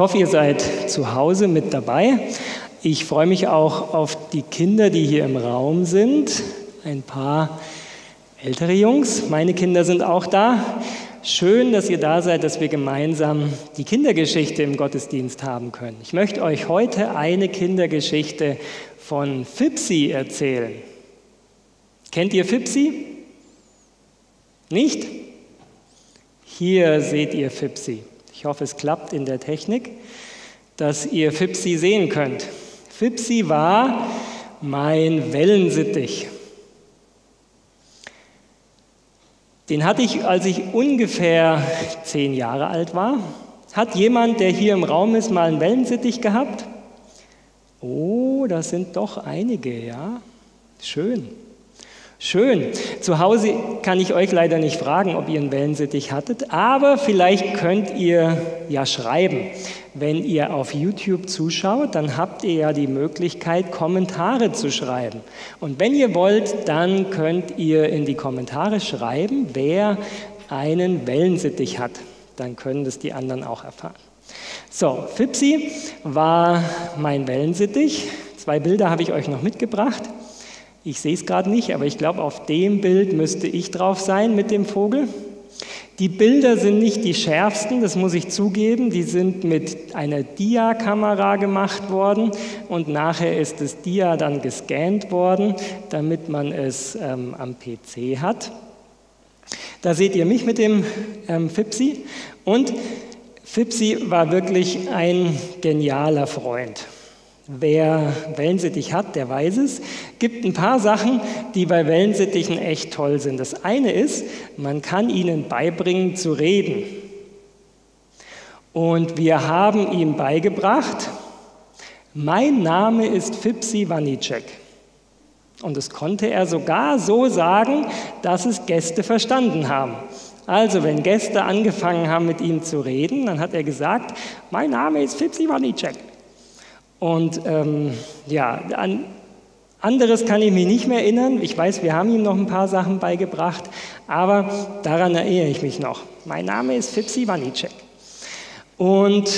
hoffe, ihr seid zu Hause mit dabei. Ich freue mich auch auf die Kinder, die hier im Raum sind. Ein paar ältere Jungs. Meine Kinder sind auch da. Schön, dass ihr da seid, dass wir gemeinsam die Kindergeschichte im Gottesdienst haben können. Ich möchte euch heute eine Kindergeschichte von Fipsi erzählen. Kennt ihr Fipsi? Nicht? Hier seht ihr Fipsi. Ich hoffe, es klappt in der Technik, dass ihr Fipsi sehen könnt. Fipsi war mein Wellensittich. Den hatte ich, als ich ungefähr zehn Jahre alt war. Hat jemand, der hier im Raum ist, mal einen Wellensittich gehabt? Oh, das sind doch einige, ja. Schön. Schön. Zu Hause kann ich euch leider nicht fragen, ob ihr einen Wellensittich hattet, aber vielleicht könnt ihr ja schreiben. Wenn ihr auf YouTube zuschaut, dann habt ihr ja die Möglichkeit, Kommentare zu schreiben. Und wenn ihr wollt, dann könnt ihr in die Kommentare schreiben, wer einen Wellensittich hat. Dann können das die anderen auch erfahren. So, Fipsi war mein Wellensittich. Zwei Bilder habe ich euch noch mitgebracht. Ich sehe es gerade nicht, aber ich glaube, auf dem Bild müsste ich drauf sein mit dem Vogel. Die Bilder sind nicht die schärfsten, das muss ich zugeben. Die sind mit einer Dia-Kamera gemacht worden und nachher ist das Dia dann gescannt worden, damit man es ähm, am PC hat. Da seht ihr mich mit dem ähm, Fipsi und Fipsi war wirklich ein genialer Freund. Wer Wellensittich hat, der weiß es. Gibt ein paar Sachen, die bei Wellensittichen echt toll sind. Das eine ist, man kann ihnen beibringen zu reden. Und wir haben ihm beigebracht, mein Name ist Fipsi Wanicek. Und das konnte er sogar so sagen, dass es Gäste verstanden haben. Also, wenn Gäste angefangen haben, mit ihm zu reden, dann hat er gesagt, mein Name ist Fipsi Wanicek. Und ähm, ja, an anderes kann ich mich nicht mehr erinnern. Ich weiß, wir haben ihm noch ein paar Sachen beigebracht, aber daran erinnere ich mich noch. Mein Name ist Fipsi Wanicek. Und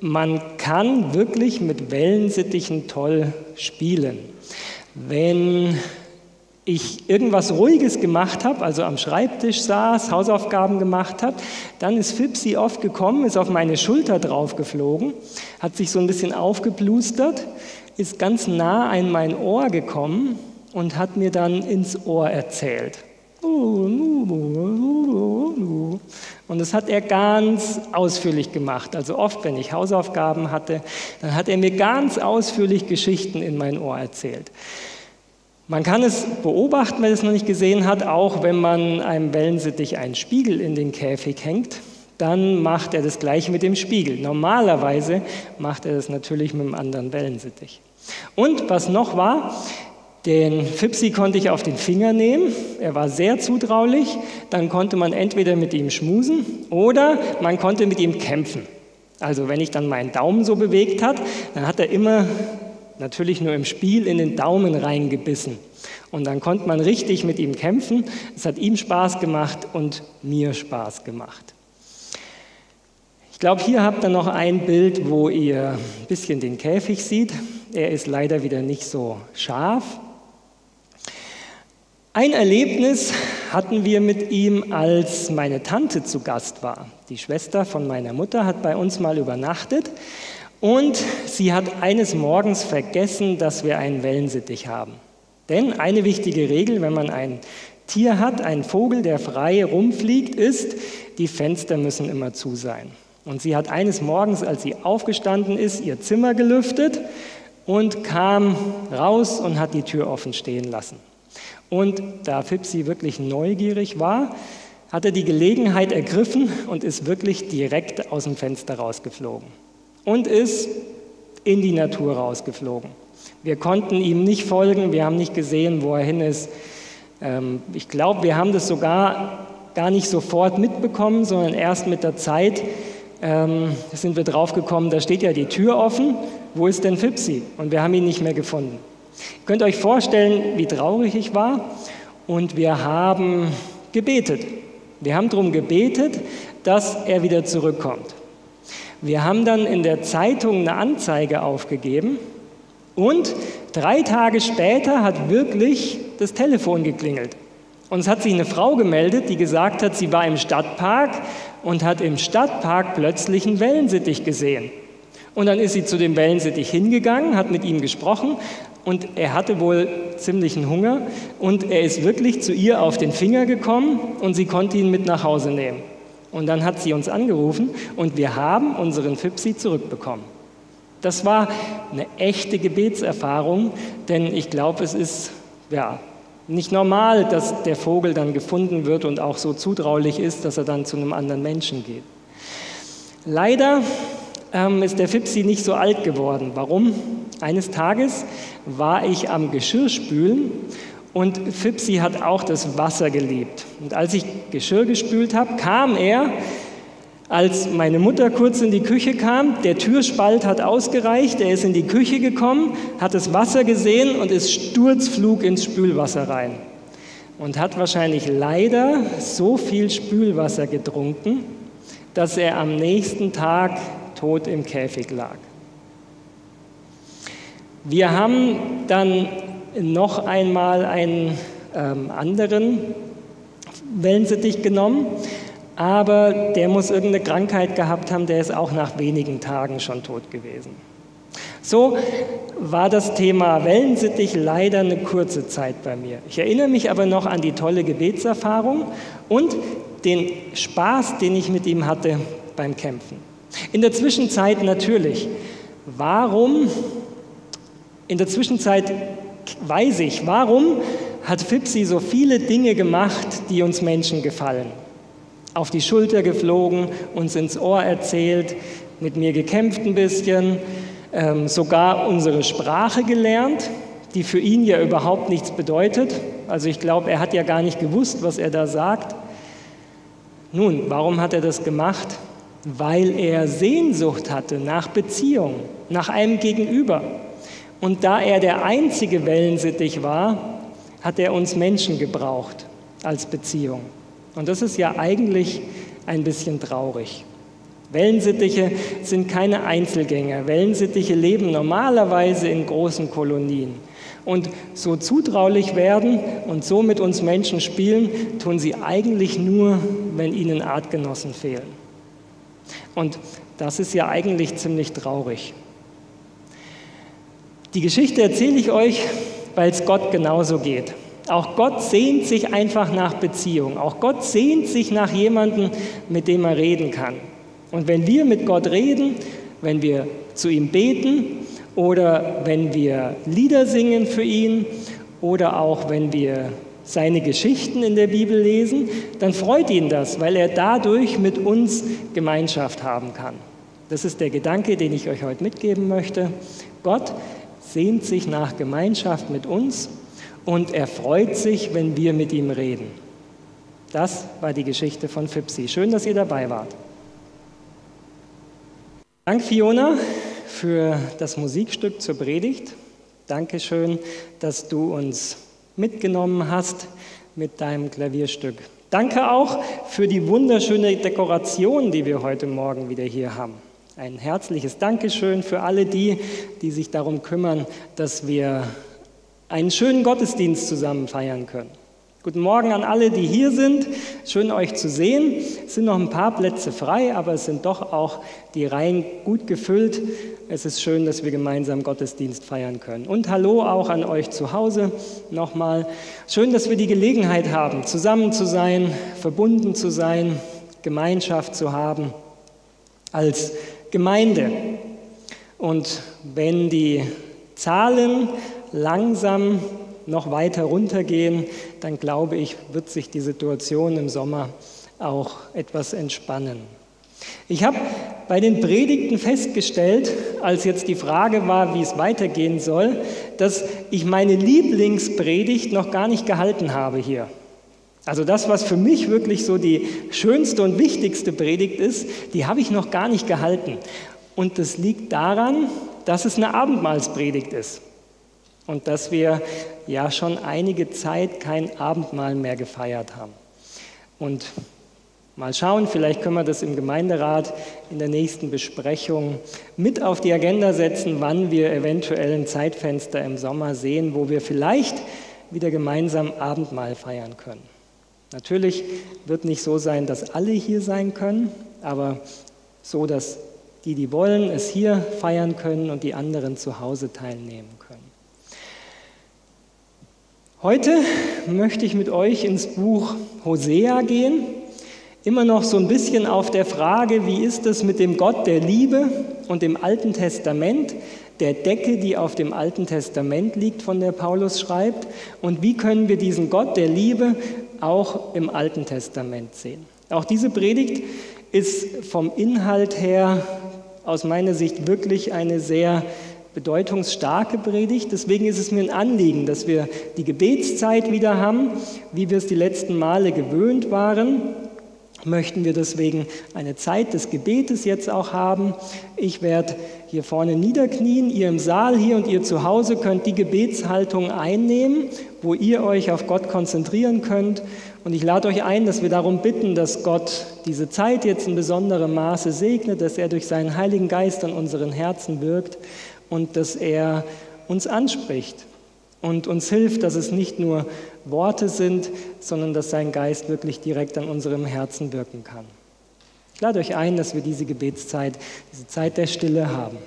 man kann wirklich mit Wellensittichen toll spielen. Wenn ich irgendwas Ruhiges gemacht habe, also am Schreibtisch saß, Hausaufgaben gemacht habe, dann ist Fipsi oft gekommen, ist auf meine Schulter drauf geflogen, hat sich so ein bisschen aufgeblustert, ist ganz nah an mein Ohr gekommen und hat mir dann ins Ohr erzählt. Und das hat er ganz ausführlich gemacht. Also oft, wenn ich Hausaufgaben hatte, dann hat er mir ganz ausführlich Geschichten in mein Ohr erzählt. Man kann es beobachten, wer es noch nicht gesehen hat, auch wenn man einem Wellensittich einen Spiegel in den Käfig hängt, dann macht er das gleiche mit dem Spiegel. Normalerweise macht er das natürlich mit einem anderen Wellensittich. Und was noch war, den Fipsi konnte ich auf den Finger nehmen, er war sehr zutraulich, dann konnte man entweder mit ihm schmusen oder man konnte mit ihm kämpfen. Also wenn ich dann meinen Daumen so bewegt hat, dann hat er immer natürlich nur im Spiel in den Daumen reingebissen. Und dann konnte man richtig mit ihm kämpfen. Es hat ihm Spaß gemacht und mir Spaß gemacht. Ich glaube, hier habt ihr noch ein Bild, wo ihr ein bisschen den Käfig seht. Er ist leider wieder nicht so scharf. Ein Erlebnis hatten wir mit ihm, als meine Tante zu Gast war. Die Schwester von meiner Mutter hat bei uns mal übernachtet und sie hat eines Morgens vergessen, dass wir einen Wellensittich haben. Denn eine wichtige Regel, wenn man ein Tier hat, einen Vogel, der frei rumfliegt, ist, die Fenster müssen immer zu sein. Und sie hat eines Morgens, als sie aufgestanden ist, ihr Zimmer gelüftet und kam raus und hat die Tür offen stehen lassen. Und da Fipsi wirklich neugierig war, hat er die Gelegenheit ergriffen und ist wirklich direkt aus dem Fenster rausgeflogen und ist in die Natur rausgeflogen. Wir konnten ihm nicht folgen, wir haben nicht gesehen, wo er hin ist. Ähm, ich glaube, wir haben das sogar gar nicht sofort mitbekommen, sondern erst mit der Zeit ähm, sind wir draufgekommen, da steht ja die Tür offen, wo ist denn Fipsi? Und wir haben ihn nicht mehr gefunden. Ihr könnt euch vorstellen, wie traurig ich war und wir haben gebetet. Wir haben darum gebetet, dass er wieder zurückkommt. Wir haben dann in der Zeitung eine Anzeige aufgegeben und drei Tage später hat wirklich das Telefon geklingelt. Und es hat sich eine Frau gemeldet, die gesagt hat, sie war im Stadtpark und hat im Stadtpark plötzlich einen Wellensittich gesehen. Und dann ist sie zu dem Wellensittich hingegangen, hat mit ihm gesprochen und er hatte wohl ziemlichen Hunger und er ist wirklich zu ihr auf den Finger gekommen und sie konnte ihn mit nach Hause nehmen. Und dann hat sie uns angerufen und wir haben unseren Fipsi zurückbekommen. Das war eine echte Gebetserfahrung, denn ich glaube, es ist ja, nicht normal, dass der Vogel dann gefunden wird und auch so zutraulich ist, dass er dann zu einem anderen Menschen geht. Leider ähm, ist der Fipsi nicht so alt geworden. Warum? Eines Tages war ich am Geschirrspülen und Fipsi hat auch das Wasser geliebt. Und als ich Geschirr gespült habe, kam er, als meine Mutter kurz in die Küche kam, der Türspalt hat ausgereicht, er ist in die Küche gekommen, hat das Wasser gesehen und ist sturzflug ins Spülwasser rein. Und hat wahrscheinlich leider so viel Spülwasser getrunken, dass er am nächsten Tag tot im Käfig lag. Wir haben dann noch einmal einen ähm, anderen Wellensittich genommen, aber der muss irgendeine Krankheit gehabt haben, der ist auch nach wenigen Tagen schon tot gewesen. So war das Thema Wellensittich leider eine kurze Zeit bei mir. Ich erinnere mich aber noch an die tolle Gebetserfahrung und den Spaß, den ich mit ihm hatte beim Kämpfen. In der Zwischenzeit natürlich, warum, in der Zwischenzeit weiß ich, warum hat Fipsi so viele Dinge gemacht, die uns Menschen gefallen. Auf die Schulter geflogen, uns ins Ohr erzählt, mit mir gekämpft ein bisschen, ähm, sogar unsere Sprache gelernt, die für ihn ja überhaupt nichts bedeutet. Also ich glaube, er hat ja gar nicht gewusst, was er da sagt. Nun, warum hat er das gemacht? weil er Sehnsucht hatte nach Beziehung, nach einem Gegenüber. Und da er der einzige Wellensittich war, hat er uns Menschen gebraucht als Beziehung. Und das ist ja eigentlich ein bisschen traurig. Wellensittiche sind keine Einzelgänger. Wellensittiche leben normalerweise in großen Kolonien. Und so zutraulich werden und so mit uns Menschen spielen, tun sie eigentlich nur, wenn ihnen Artgenossen fehlen. Und das ist ja eigentlich ziemlich traurig. Die Geschichte erzähle ich euch, weil es Gott genauso geht. Auch Gott sehnt sich einfach nach Beziehung. Auch Gott sehnt sich nach jemandem, mit dem er reden kann. Und wenn wir mit Gott reden, wenn wir zu ihm beten oder wenn wir Lieder singen für ihn oder auch wenn wir seine Geschichten in der Bibel lesen, dann freut ihn das, weil er dadurch mit uns Gemeinschaft haben kann. Das ist der Gedanke, den ich euch heute mitgeben möchte. Gott sehnt sich nach Gemeinschaft mit uns und er freut sich, wenn wir mit ihm reden. Das war die Geschichte von Fipsi. Schön, dass ihr dabei wart. Dank Fiona für das Musikstück zur Predigt. Dankeschön, dass du uns mitgenommen hast mit deinem Klavierstück. Danke auch für die wunderschöne Dekoration, die wir heute Morgen wieder hier haben. Ein herzliches Dankeschön für alle die, die sich darum kümmern, dass wir einen schönen Gottesdienst zusammen feiern können. Guten Morgen an alle, die hier sind. Schön euch zu sehen. Es sind noch ein paar Plätze frei, aber es sind doch auch die Reihen gut gefüllt. Es ist schön, dass wir gemeinsam Gottesdienst feiern können. Und hallo auch an euch zu Hause nochmal. Schön, dass wir die Gelegenheit haben, zusammen zu sein, verbunden zu sein, Gemeinschaft zu haben als Gemeinde. Und wenn die Zahlen langsam noch weiter runtergehen, dann glaube ich, wird sich die Situation im Sommer auch etwas entspannen. Ich habe bei den Predigten festgestellt, als jetzt die Frage war, wie es weitergehen soll, dass ich meine Lieblingspredigt noch gar nicht gehalten habe hier. Also das, was für mich wirklich so die schönste und wichtigste Predigt ist, die habe ich noch gar nicht gehalten. Und das liegt daran, dass es eine Abendmahlspredigt ist und dass wir ja schon einige Zeit kein Abendmahl mehr gefeiert haben. Und Mal schauen, vielleicht können wir das im Gemeinderat in der nächsten Besprechung mit auf die Agenda setzen, wann wir eventuell ein Zeitfenster im Sommer sehen, wo wir vielleicht wieder gemeinsam Abendmahl feiern können. Natürlich wird nicht so sein, dass alle hier sein können, aber so, dass die, die wollen, es hier feiern können und die anderen zu Hause teilnehmen können. Heute möchte ich mit euch ins Buch Hosea gehen. Immer noch so ein bisschen auf der Frage, wie ist es mit dem Gott der Liebe und dem Alten Testament, der Decke, die auf dem Alten Testament liegt, von der Paulus schreibt, und wie können wir diesen Gott der Liebe auch im Alten Testament sehen. Auch diese Predigt ist vom Inhalt her aus meiner Sicht wirklich eine sehr bedeutungsstarke Predigt. Deswegen ist es mir ein Anliegen, dass wir die Gebetszeit wieder haben, wie wir es die letzten Male gewöhnt waren möchten wir deswegen eine Zeit des Gebetes jetzt auch haben. Ich werde hier vorne niederknien, ihr im Saal hier und ihr zu Hause könnt die Gebetshaltung einnehmen, wo ihr euch auf Gott konzentrieren könnt. Und ich lade euch ein, dass wir darum bitten, dass Gott diese Zeit jetzt in besonderem Maße segnet, dass er durch seinen Heiligen Geist an unseren Herzen wirkt und dass er uns anspricht und uns hilft, dass es nicht nur Worte sind, sondern dass sein Geist wirklich direkt an unserem Herzen wirken kann. Ich lade euch ein, dass wir diese Gebetszeit, diese Zeit der Stille haben.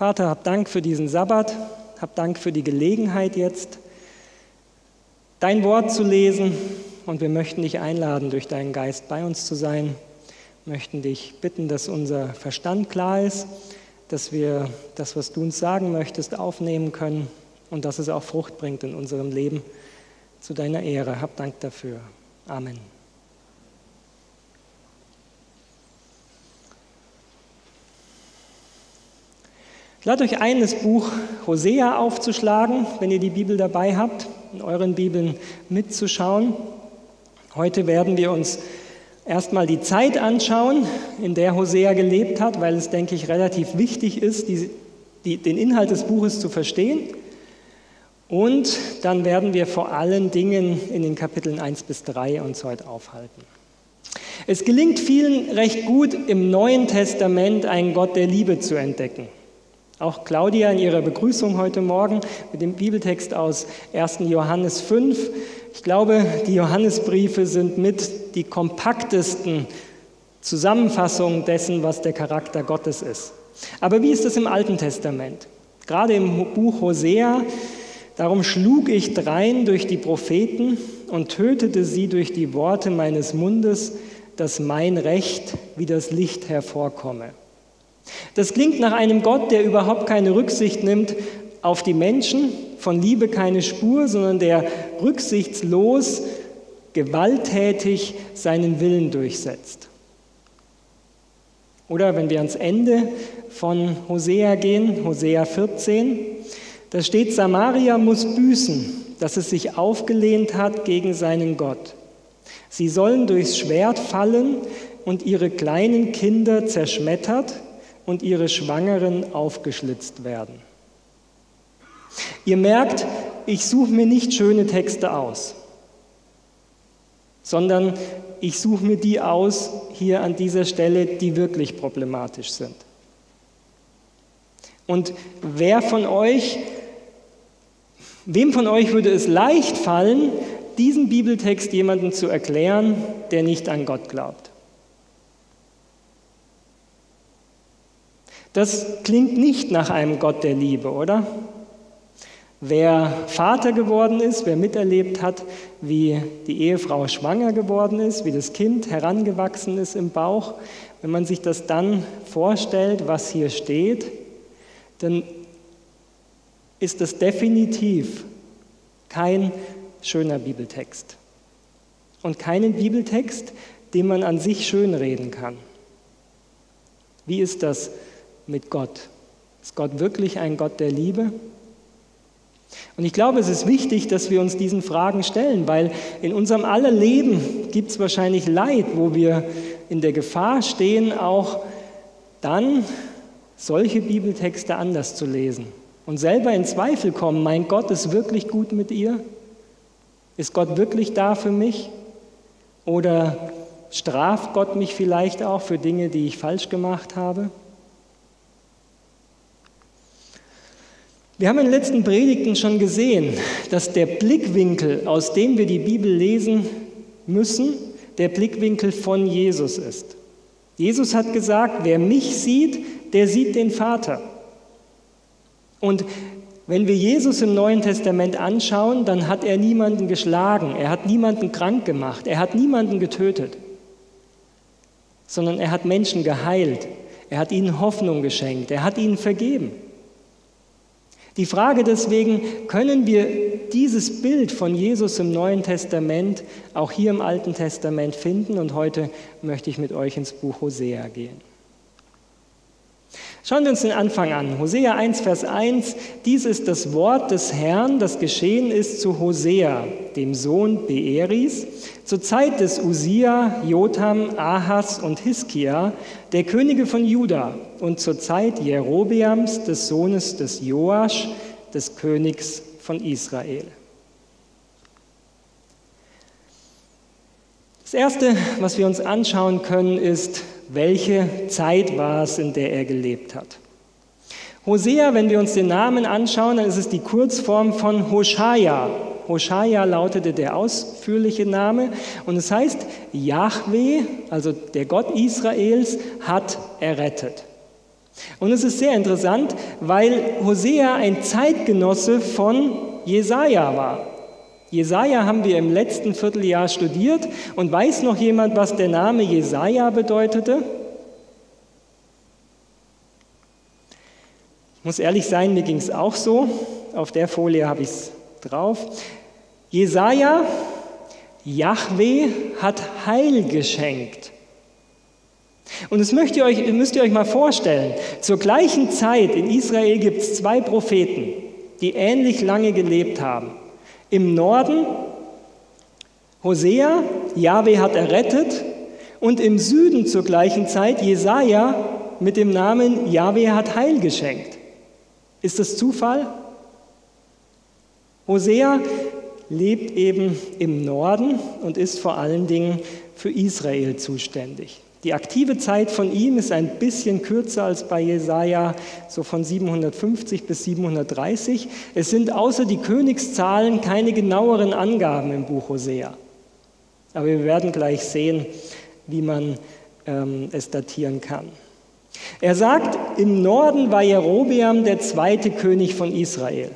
Vater, hab Dank für diesen Sabbat, hab Dank für die Gelegenheit jetzt, dein Wort zu lesen und wir möchten dich einladen, durch deinen Geist bei uns zu sein, möchten dich bitten, dass unser Verstand klar ist, dass wir das, was du uns sagen möchtest, aufnehmen können und dass es auch Frucht bringt in unserem Leben zu deiner Ehre. Hab Dank dafür. Amen. Ich lade euch ein, das Buch Hosea aufzuschlagen, wenn ihr die Bibel dabei habt, in euren Bibeln mitzuschauen. Heute werden wir uns erstmal die Zeit anschauen, in der Hosea gelebt hat, weil es, denke ich, relativ wichtig ist, die, die, den Inhalt des Buches zu verstehen. Und dann werden wir vor allen Dingen in den Kapiteln 1 bis 3 uns heute aufhalten. Es gelingt vielen recht gut, im Neuen Testament einen Gott der Liebe zu entdecken. Auch Claudia in ihrer Begrüßung heute Morgen mit dem Bibeltext aus 1. Johannes 5. Ich glaube, die Johannesbriefe sind mit die kompaktesten Zusammenfassungen dessen, was der Charakter Gottes ist. Aber wie ist es im Alten Testament? Gerade im Buch Hosea, darum schlug ich drein durch die Propheten und tötete sie durch die Worte meines Mundes, dass mein Recht wie das Licht hervorkomme. Das klingt nach einem Gott, der überhaupt keine Rücksicht nimmt auf die Menschen, von Liebe keine Spur, sondern der rücksichtslos, gewalttätig seinen Willen durchsetzt. Oder wenn wir ans Ende von Hosea gehen, Hosea 14, da steht, Samaria muss büßen, dass es sich aufgelehnt hat gegen seinen Gott. Sie sollen durchs Schwert fallen und ihre kleinen Kinder zerschmettert und ihre Schwangeren aufgeschlitzt werden. Ihr merkt, ich suche mir nicht schöne Texte aus, sondern ich suche mir die aus hier an dieser Stelle, die wirklich problematisch sind. Und wer von euch, wem von euch würde es leicht fallen, diesen Bibeltext jemandem zu erklären, der nicht an Gott glaubt? Das klingt nicht nach einem Gott der Liebe, oder? Wer Vater geworden ist, wer miterlebt hat, wie die Ehefrau schwanger geworden ist, wie das Kind herangewachsen ist im Bauch, wenn man sich das dann vorstellt, was hier steht, dann ist das definitiv kein schöner Bibeltext. Und keinen Bibeltext, den man an sich schönreden kann. Wie ist das mit Gott? Ist Gott wirklich ein Gott der Liebe? Und ich glaube, es ist wichtig, dass wir uns diesen Fragen stellen, weil in unserem aller Leben gibt es wahrscheinlich Leid, wo wir in der Gefahr stehen, auch dann solche Bibeltexte anders zu lesen und selber in Zweifel kommen, mein Gott ist wirklich gut mit ihr? Ist Gott wirklich da für mich? Oder straft Gott mich vielleicht auch für Dinge, die ich falsch gemacht habe? Wir haben in den letzten Predigten schon gesehen, dass der Blickwinkel, aus dem wir die Bibel lesen müssen, der Blickwinkel von Jesus ist. Jesus hat gesagt, wer mich sieht, der sieht den Vater. Und wenn wir Jesus im Neuen Testament anschauen, dann hat er niemanden geschlagen, er hat niemanden krank gemacht, er hat niemanden getötet, sondern er hat Menschen geheilt, er hat ihnen Hoffnung geschenkt, er hat ihnen vergeben. Die Frage deswegen, können wir dieses Bild von Jesus im Neuen Testament auch hier im Alten Testament finden? Und heute möchte ich mit euch ins Buch Hosea gehen. Schauen wir uns den Anfang an. Hosea 1, Vers 1. Dies ist das Wort des Herrn, das geschehen ist zu Hosea, dem Sohn Beeris, zur Zeit des Usia, Jotham, Ahas und Hiskia, der Könige von Juda, und zur Zeit Jerobeams, des Sohnes des Joasch, des Königs von Israel. Das Erste, was wir uns anschauen können, ist, welche Zeit war es, in der er gelebt hat. Hosea, wenn wir uns den Namen anschauen, dann ist es die Kurzform von Hoshaja. Hoshaja lautete der ausführliche Name und es heißt, Yahweh, also der Gott Israels, hat errettet. Und es ist sehr interessant, weil Hosea ein Zeitgenosse von Jesaja war. Jesaja haben wir im letzten Vierteljahr studiert und weiß noch jemand, was der Name Jesaja bedeutete? Ich muss ehrlich sein, mir ging es auch so. Auf der Folie habe ich es drauf. Jesaja, Yahweh hat Heil geschenkt. Und das müsst ihr, euch, müsst ihr euch mal vorstellen. Zur gleichen Zeit in Israel gibt es zwei Propheten, die ähnlich lange gelebt haben. Im Norden Hosea, Jahwe hat errettet, und im Süden zur gleichen Zeit Jesaja mit dem Namen Jahwe hat Heil geschenkt. Ist das Zufall? Hosea lebt eben im Norden und ist vor allen Dingen für Israel zuständig. Die aktive Zeit von ihm ist ein bisschen kürzer als bei Jesaja, so von 750 bis 730. Es sind außer die Königszahlen keine genaueren Angaben im Buch Hosea. Aber wir werden gleich sehen, wie man ähm, es datieren kann. Er sagt, im Norden war Jerobeam der zweite König von Israel.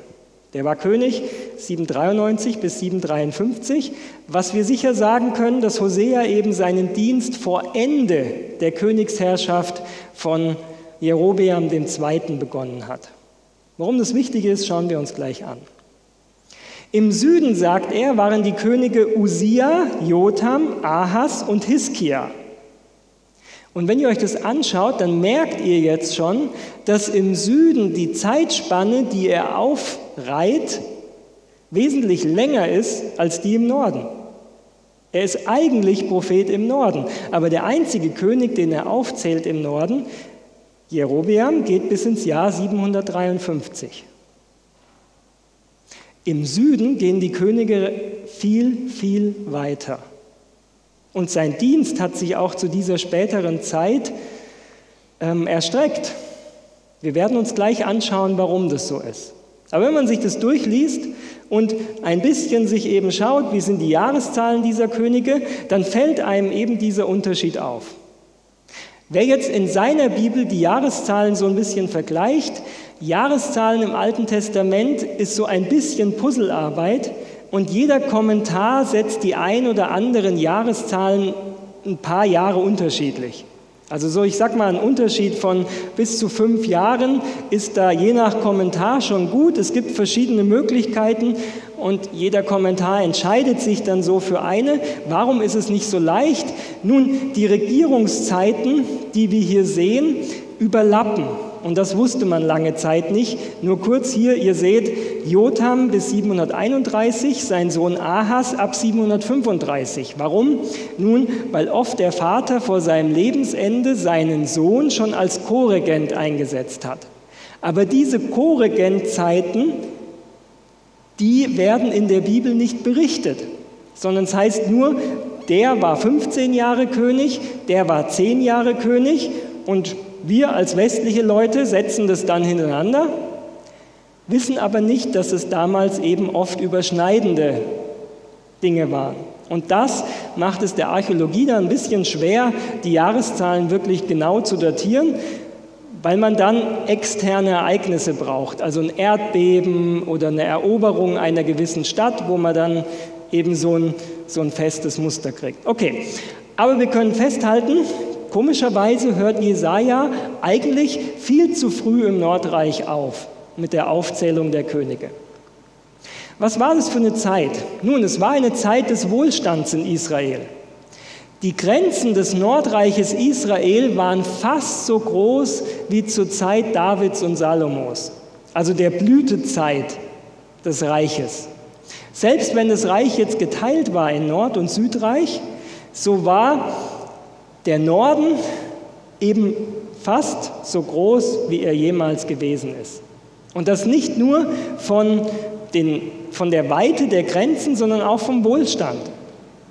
Der war König 793 bis 753, was wir sicher sagen können, dass Hosea eben seinen Dienst vor Ende der Königsherrschaft von Jerobeam II. begonnen hat. Warum das wichtig ist, schauen wir uns gleich an. Im Süden, sagt er, waren die Könige Usia, Jotham, Ahas und Hiskia. Und wenn ihr euch das anschaut, dann merkt ihr jetzt schon, dass im Süden die Zeitspanne, die er aufreiht, wesentlich länger ist als die im Norden. Er ist eigentlich Prophet im Norden, aber der einzige König, den er aufzählt im Norden, Jerobeam, geht bis ins Jahr 753. Im Süden gehen die Könige viel, viel weiter. Und sein Dienst hat sich auch zu dieser späteren Zeit ähm, erstreckt. Wir werden uns gleich anschauen, warum das so ist. Aber wenn man sich das durchliest und ein bisschen sich eben schaut, wie sind die Jahreszahlen dieser Könige, dann fällt einem eben dieser Unterschied auf. Wer jetzt in seiner Bibel die Jahreszahlen so ein bisschen vergleicht, Jahreszahlen im Alten Testament ist so ein bisschen Puzzlearbeit, und jeder Kommentar setzt die ein oder anderen Jahreszahlen ein paar Jahre unterschiedlich. Also so, ich sag mal, ein Unterschied von bis zu fünf Jahren ist da je nach Kommentar schon gut. Es gibt verschiedene Möglichkeiten und jeder Kommentar entscheidet sich dann so für eine. Warum ist es nicht so leicht? Nun, die Regierungszeiten, die wir hier sehen, überlappen. Und das wusste man lange Zeit nicht. Nur kurz hier, ihr seht, Jotham bis 731, sein Sohn Ahas ab 735. Warum? Nun, weil oft der Vater vor seinem Lebensende seinen Sohn schon als Korregent eingesetzt hat. Aber diese Korregentzeiten, die werden in der Bibel nicht berichtet, sondern es heißt nur, der war 15 Jahre König, der war 10 Jahre König und wir als westliche Leute setzen das dann hintereinander, wissen aber nicht, dass es damals eben oft überschneidende Dinge waren. Und das macht es der Archäologie dann ein bisschen schwer, die Jahreszahlen wirklich genau zu datieren, weil man dann externe Ereignisse braucht, also ein Erdbeben oder eine Eroberung einer gewissen Stadt, wo man dann eben so ein, so ein festes Muster kriegt. Okay, aber wir können festhalten, Komischerweise hört Jesaja eigentlich viel zu früh im Nordreich auf mit der Aufzählung der Könige. Was war das für eine Zeit? Nun, es war eine Zeit des Wohlstands in Israel. Die Grenzen des Nordreiches Israel waren fast so groß wie zur Zeit Davids und Salomos, also der Blütezeit des Reiches. Selbst wenn das Reich jetzt geteilt war in Nord- und Südreich, so war der Norden eben fast so groß, wie er jemals gewesen ist. Und das nicht nur von, den, von der Weite der Grenzen, sondern auch vom Wohlstand.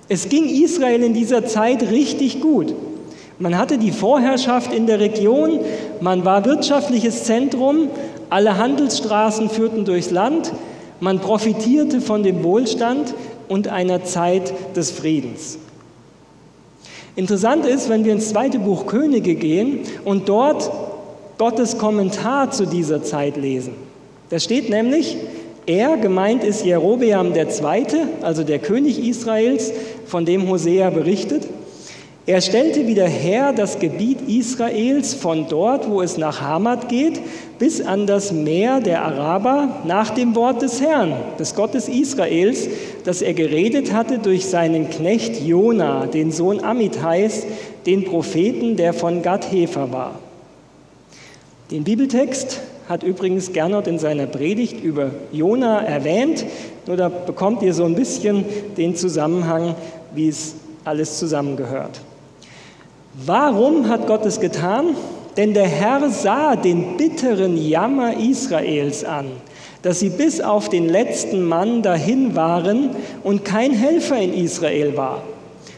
Es ging Israel in dieser Zeit richtig gut. Man hatte die Vorherrschaft in der Region, man war wirtschaftliches Zentrum, alle Handelsstraßen führten durchs Land, man profitierte von dem Wohlstand und einer Zeit des Friedens. Interessant ist, wenn wir ins zweite Buch Könige gehen und dort Gottes Kommentar zu dieser Zeit lesen. Da steht nämlich, er, gemeint ist Jerobeam II., also der König Israels, von dem Hosea berichtet, er stellte wieder her das Gebiet Israels von dort, wo es nach Hamad geht, bis an das Meer der Araber nach dem Wort des Herrn, des Gottes Israels, das er geredet hatte durch seinen Knecht Jona, den Sohn Amitais, den Propheten, der von Gad Hefer war. Den Bibeltext hat übrigens Gernot in seiner Predigt über Jona erwähnt, nur da bekommt ihr so ein bisschen den Zusammenhang, wie es alles zusammengehört. Warum hat Gott es getan? Denn der Herr sah den bitteren Jammer Israels an, dass sie bis auf den letzten Mann dahin waren und kein Helfer in Israel war.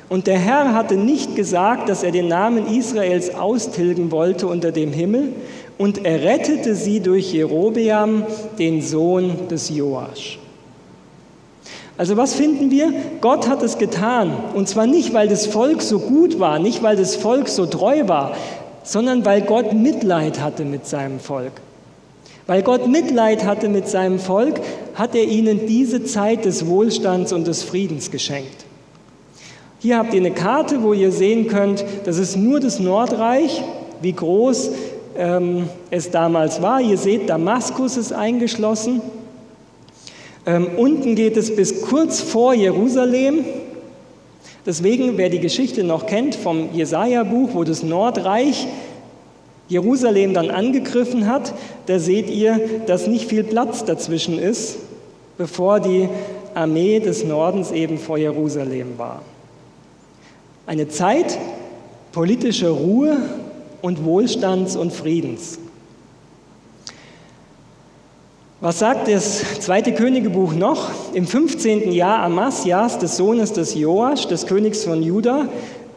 Und der Herr hatte nicht gesagt, dass er den Namen Israels austilgen wollte unter dem Himmel, und er rettete sie durch Jerobeam, den Sohn des Joasch. Also was finden wir? Gott hat es getan. Und zwar nicht, weil das Volk so gut war, nicht, weil das Volk so treu war, sondern weil Gott Mitleid hatte mit seinem Volk. Weil Gott Mitleid hatte mit seinem Volk, hat er ihnen diese Zeit des Wohlstands und des Friedens geschenkt. Hier habt ihr eine Karte, wo ihr sehen könnt, das ist nur das Nordreich, wie groß ähm, es damals war. Ihr seht, Damaskus ist eingeschlossen. Ähm, unten geht es bis kurz vor Jerusalem. Deswegen, wer die Geschichte noch kennt vom Jesaja-Buch, wo das Nordreich Jerusalem dann angegriffen hat, da seht ihr, dass nicht viel Platz dazwischen ist, bevor die Armee des Nordens eben vor Jerusalem war. Eine Zeit politischer Ruhe und Wohlstands und Friedens. Was sagt das zweite Königebuch noch? Im 15. Jahr Amasias, des Sohnes des Joasch, des Königs von Juda,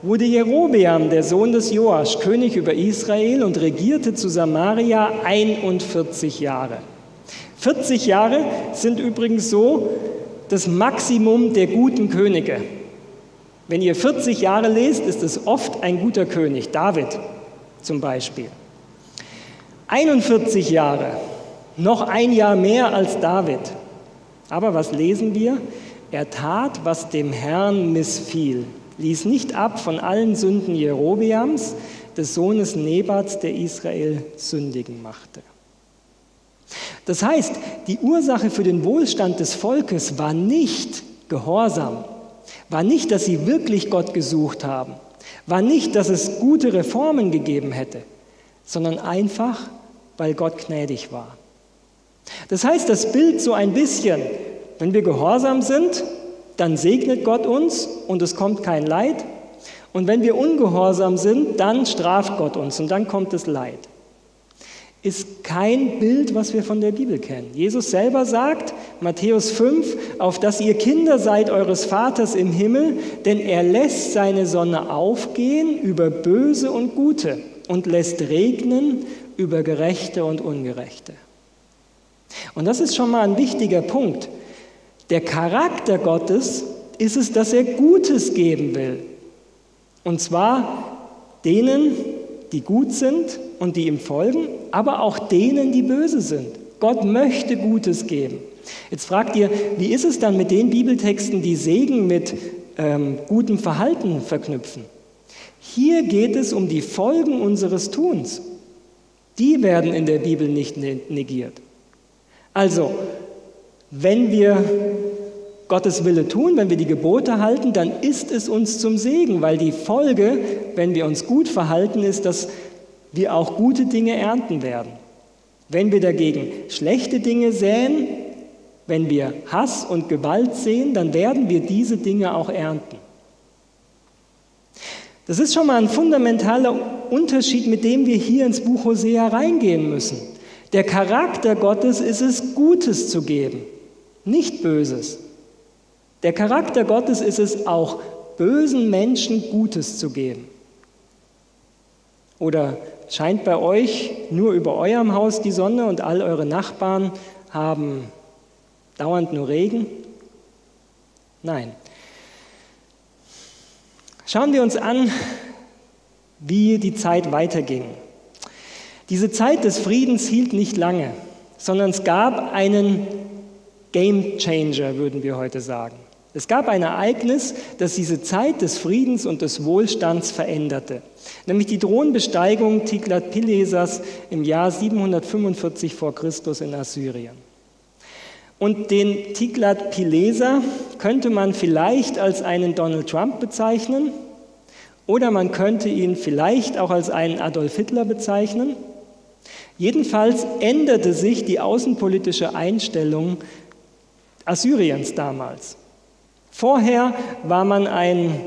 wurde Jerobeam, der Sohn des Joasch, König über Israel und regierte zu Samaria 41 Jahre. 40 Jahre sind übrigens so das Maximum der guten Könige. Wenn ihr 40 Jahre lest, ist es oft ein guter König, David zum Beispiel. 41 Jahre, noch ein Jahr mehr als David. Aber was lesen wir? Er tat, was dem Herrn missfiel ließ nicht ab von allen Sünden Jerobeams, des Sohnes Nebats, der Israel sündigen machte. Das heißt, die Ursache für den Wohlstand des Volkes war nicht Gehorsam, war nicht, dass sie wirklich Gott gesucht haben, war nicht, dass es gute Reformen gegeben hätte, sondern einfach, weil Gott gnädig war. Das heißt, das Bild so ein bisschen, wenn wir gehorsam sind, dann segnet Gott uns und es kommt kein Leid. Und wenn wir ungehorsam sind, dann straft Gott uns und dann kommt das Leid. Ist kein Bild, was wir von der Bibel kennen. Jesus selber sagt, Matthäus 5, auf dass ihr Kinder seid eures Vaters im Himmel, denn er lässt seine Sonne aufgehen über Böse und Gute und lässt regnen über Gerechte und Ungerechte. Und das ist schon mal ein wichtiger Punkt. Der Charakter Gottes ist es, dass er Gutes geben will. Und zwar denen, die gut sind und die ihm folgen, aber auch denen, die böse sind. Gott möchte Gutes geben. Jetzt fragt ihr, wie ist es dann mit den Bibeltexten, die Segen mit ähm, gutem Verhalten verknüpfen? Hier geht es um die Folgen unseres Tuns. Die werden in der Bibel nicht ne-, negiert. Also, wenn wir Gottes Wille tun, wenn wir die Gebote halten, dann ist es uns zum Segen, weil die Folge, wenn wir uns gut verhalten, ist, dass wir auch gute Dinge ernten werden. Wenn wir dagegen schlechte Dinge säen, wenn wir Hass und Gewalt sehen, dann werden wir diese Dinge auch ernten. Das ist schon mal ein fundamentaler Unterschied, mit dem wir hier ins Buch Hosea reingehen müssen. Der Charakter Gottes ist es, Gutes zu geben nicht Böses. Der Charakter Gottes ist es auch, bösen Menschen Gutes zu geben. Oder scheint bei euch nur über eurem Haus die Sonne und all eure Nachbarn haben dauernd nur Regen? Nein. Schauen wir uns an, wie die Zeit weiterging. Diese Zeit des Friedens hielt nicht lange, sondern es gab einen Game Changer, würden wir heute sagen. Es gab ein Ereignis, das diese Zeit des Friedens und des Wohlstands veränderte, nämlich die Thronbesteigung Tiglat-Pilesers im Jahr 745 vor Christus in Assyrien. Und den Tiglat-Pileser könnte man vielleicht als einen Donald Trump bezeichnen oder man könnte ihn vielleicht auch als einen Adolf Hitler bezeichnen. Jedenfalls änderte sich die außenpolitische Einstellung Assyriens damals. Vorher war man ein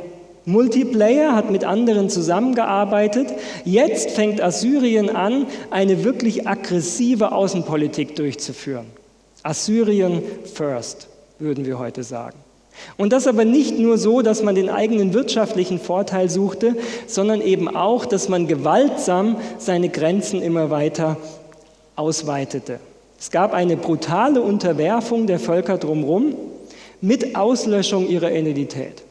Multiplayer, hat mit anderen zusammengearbeitet. Jetzt fängt Assyrien an, eine wirklich aggressive Außenpolitik durchzuführen. Assyrien first, würden wir heute sagen. Und das aber nicht nur so, dass man den eigenen wirtschaftlichen Vorteil suchte, sondern eben auch, dass man gewaltsam seine Grenzen immer weiter ausweitete. Es gab eine brutale Unterwerfung der Völker drumherum mit Auslöschung ihrer Identität.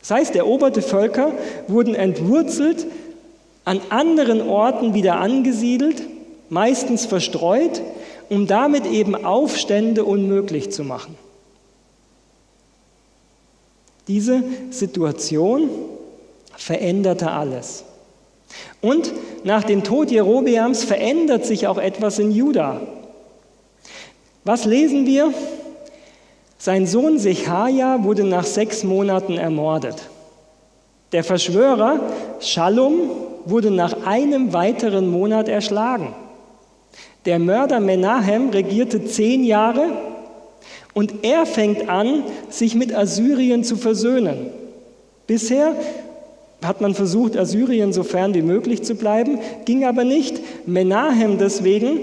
Das heißt, eroberte Völker wurden entwurzelt, an anderen Orten wieder angesiedelt, meistens verstreut, um damit eben Aufstände unmöglich zu machen. Diese Situation veränderte alles. Und nach dem Tod Jerobeams verändert sich auch etwas in Juda. Was lesen wir? Sein Sohn Sechaja wurde nach sechs Monaten ermordet. Der Verschwörer Schallum wurde nach einem weiteren Monat erschlagen. Der Mörder Menahem regierte zehn Jahre und er fängt an, sich mit Assyrien zu versöhnen. Bisher hat man versucht, Assyrien so fern wie möglich zu bleiben, ging aber nicht. Menahem deswegen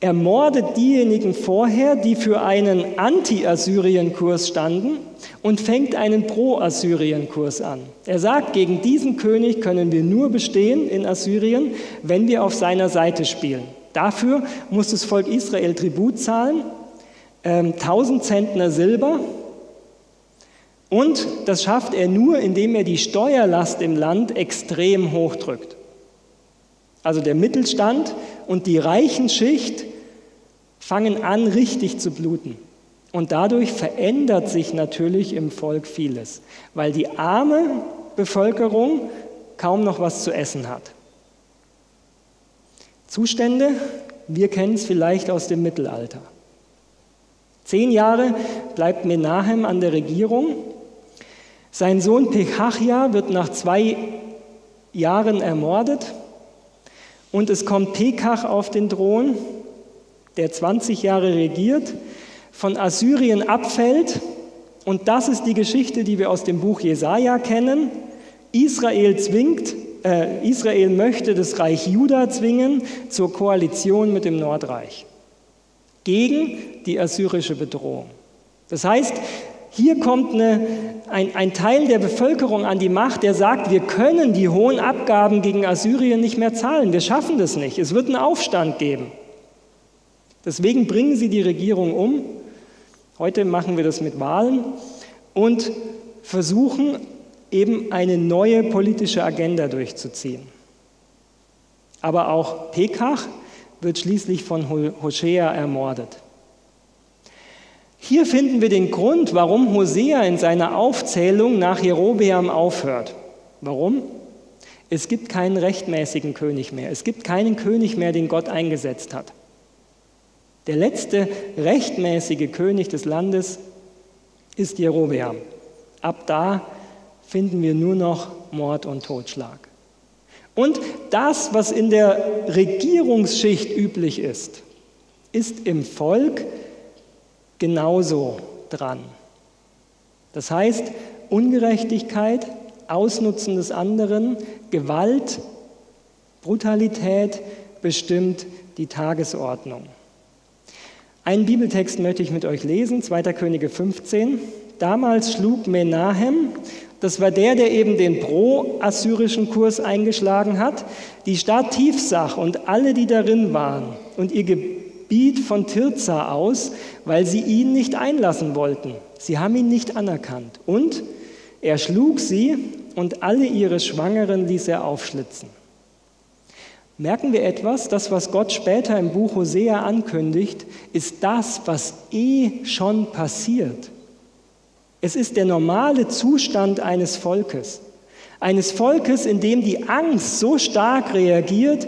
ermordet diejenigen vorher, die für einen Anti-Assyrien-Kurs standen und fängt einen Pro-Assyrien-Kurs an. Er sagt, gegen diesen König können wir nur bestehen in Assyrien, wenn wir auf seiner Seite spielen. Dafür muss das Volk Israel Tribut zahlen, ähm, 1000 Zentner Silber, und das schafft er nur, indem er die Steuerlast im Land extrem hochdrückt. Also der Mittelstand und die reichen Schicht fangen an, richtig zu bluten. Und dadurch verändert sich natürlich im Volk vieles, weil die arme Bevölkerung kaum noch was zu essen hat. Zustände, wir kennen es vielleicht aus dem Mittelalter. Zehn Jahre bleibt Menahem an der Regierung. Sein Sohn Pechachia wird nach zwei Jahren ermordet und es kommt Pekach auf den Thron, der 20 Jahre regiert, von Assyrien abfällt. Und das ist die Geschichte, die wir aus dem Buch Jesaja kennen. Israel zwingt, äh, Israel möchte das Reich Juda zwingen zur Koalition mit dem Nordreich gegen die assyrische Bedrohung. Das heißt, hier kommt eine, ein, ein Teil der Bevölkerung an die Macht, der sagt, wir können die hohen Abgaben gegen Assyrien nicht mehr zahlen. Wir schaffen das nicht. Es wird einen Aufstand geben. Deswegen bringen sie die Regierung um. Heute machen wir das mit Wahlen und versuchen eben eine neue politische Agenda durchzuziehen. Aber auch Pekach wird schließlich von Hoshea ermordet. Hier finden wir den Grund, warum Hosea in seiner Aufzählung nach Jerobeam aufhört. Warum? Es gibt keinen rechtmäßigen König mehr. Es gibt keinen König mehr, den Gott eingesetzt hat. Der letzte rechtmäßige König des Landes ist Jerobeam. Ab da finden wir nur noch Mord und Totschlag. Und das, was in der Regierungsschicht üblich ist, ist im Volk genauso dran. Das heißt, Ungerechtigkeit, Ausnutzen des anderen, Gewalt, Brutalität bestimmt die Tagesordnung. Einen Bibeltext möchte ich mit euch lesen, 2. Könige 15. Damals schlug Menahem, das war der, der eben den pro-assyrischen Kurs eingeschlagen hat, die Stadt Tiefsach und alle, die darin waren und ihr Gebiet von Tirza aus, weil sie ihn nicht einlassen wollten. Sie haben ihn nicht anerkannt. Und er schlug sie und alle ihre Schwangeren ließ er aufschlitzen. Merken wir etwas, das, was Gott später im Buch Hosea ankündigt, ist das, was eh schon passiert. Es ist der normale Zustand eines Volkes. Eines Volkes, in dem die Angst so stark reagiert,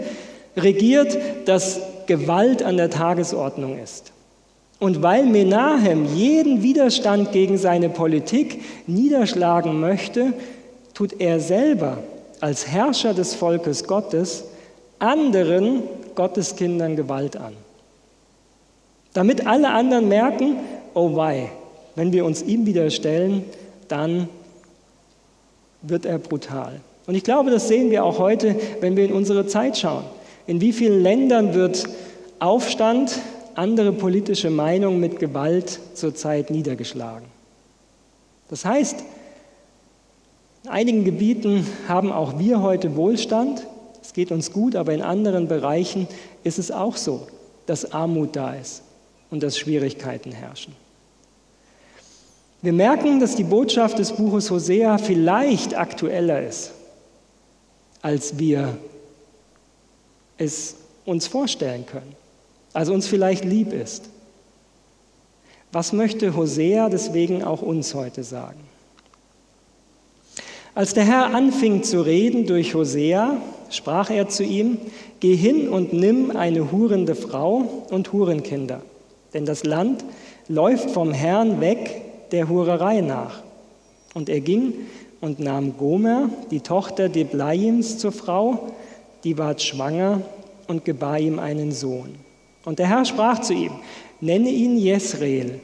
regiert, dass Gewalt an der Tagesordnung ist. Und weil Menahem jeden Widerstand gegen seine Politik niederschlagen möchte, tut er selber als Herrscher des Volkes Gottes anderen Gotteskindern Gewalt an. Damit alle anderen merken, oh wei, wenn wir uns ihm widerstellen, dann wird er brutal. Und ich glaube, das sehen wir auch heute, wenn wir in unsere Zeit schauen. In wie vielen Ländern wird Aufstand, andere politische Meinungen mit Gewalt zurzeit niedergeschlagen? Das heißt, in einigen Gebieten haben auch wir heute Wohlstand, es geht uns gut, aber in anderen Bereichen ist es auch so, dass Armut da ist und dass Schwierigkeiten herrschen. Wir merken, dass die Botschaft des Buches Hosea vielleicht aktueller ist, als wir es uns vorstellen können, also uns vielleicht lieb ist. Was möchte Hosea deswegen auch uns heute sagen? Als der Herr anfing zu reden durch Hosea, sprach er zu ihm, Geh hin und nimm eine hurende Frau und Hurenkinder, denn das Land läuft vom Herrn weg der Hurerei nach. Und er ging und nahm Gomer, die Tochter Deblaims, zur Frau, die ward schwanger und gebar ihm einen Sohn. Und der Herr sprach zu ihm, nenne ihn Jesreel,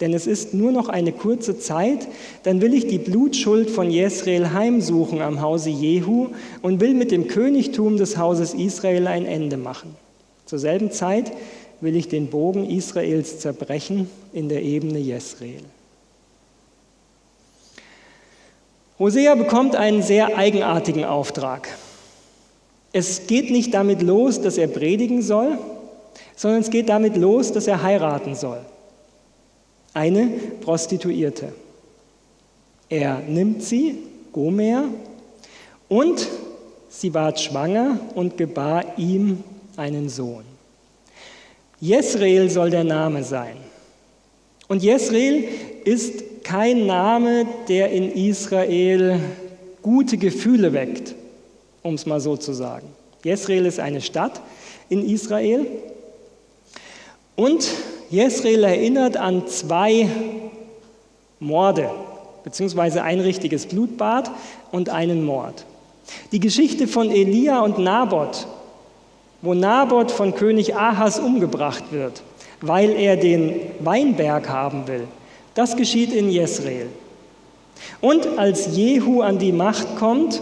denn es ist nur noch eine kurze Zeit, dann will ich die Blutschuld von Jesreel heimsuchen am Hause Jehu und will mit dem Königtum des Hauses Israel ein Ende machen. Zur selben Zeit will ich den Bogen Israels zerbrechen in der Ebene Jesreel. Hosea bekommt einen sehr eigenartigen Auftrag. Es geht nicht damit los, dass er predigen soll, sondern es geht damit los, dass er heiraten soll. Eine Prostituierte. Er nimmt sie, Gomer, und sie ward schwanger und gebar ihm einen Sohn. Jesreel soll der Name sein. Und Jesreel ist kein Name, der in Israel gute Gefühle weckt, um es mal so zu sagen. Jesreel ist eine Stadt in Israel und Jesreel erinnert an zwei Morde, beziehungsweise ein richtiges Blutbad und einen Mord. Die Geschichte von Elia und Naboth, wo Naboth von König Ahas umgebracht wird, weil er den Weinberg haben will, das geschieht in Jesreel. Und als Jehu an die Macht kommt,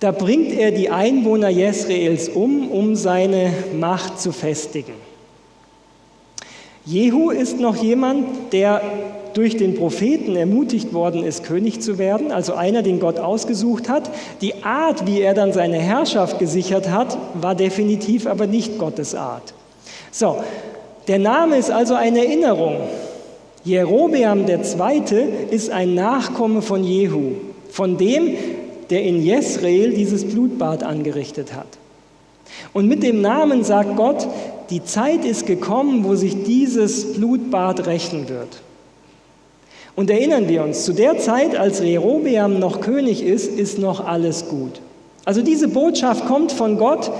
da bringt er die Einwohner Jesreels um, um seine Macht zu festigen. Jehu ist noch jemand, der durch den Propheten ermutigt worden ist, König zu werden, also einer, den Gott ausgesucht hat. Die Art, wie er dann seine Herrschaft gesichert hat, war definitiv aber nicht Gottes Art. So, der Name ist also eine Erinnerung. Jerobeam II. ist ein Nachkomme von Jehu, von dem, der in Jesrael dieses Blutbad angerichtet hat. Und mit dem Namen sagt Gott, die Zeit ist gekommen, wo sich dieses Blutbad rächen wird. Und erinnern wir uns, zu der Zeit, als Jerobeam noch König ist, ist noch alles gut. Also diese Botschaft kommt von Gott,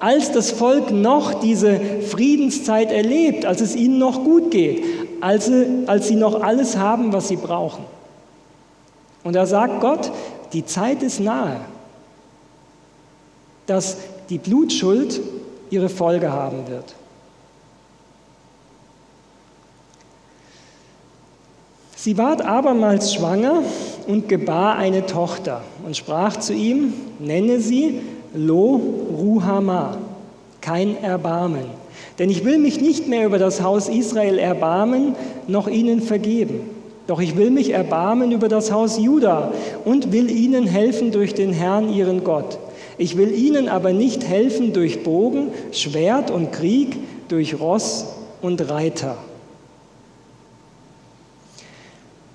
als das Volk noch diese Friedenszeit erlebt, als es ihnen noch gut geht, als sie, als sie noch alles haben, was sie brauchen. Und da sagt Gott, die Zeit ist nahe, dass die Blutschuld ihre Folge haben wird. Sie ward abermals schwanger und gebar eine Tochter und sprach zu ihm, nenne sie Lo Ruhama, kein Erbarmen. Denn ich will mich nicht mehr über das Haus Israel erbarmen, noch ihnen vergeben. Doch ich will mich erbarmen über das Haus Juda und will ihnen helfen durch den Herrn, ihren Gott. Ich will ihnen aber nicht helfen durch Bogen, Schwert und Krieg, durch Ross und Reiter.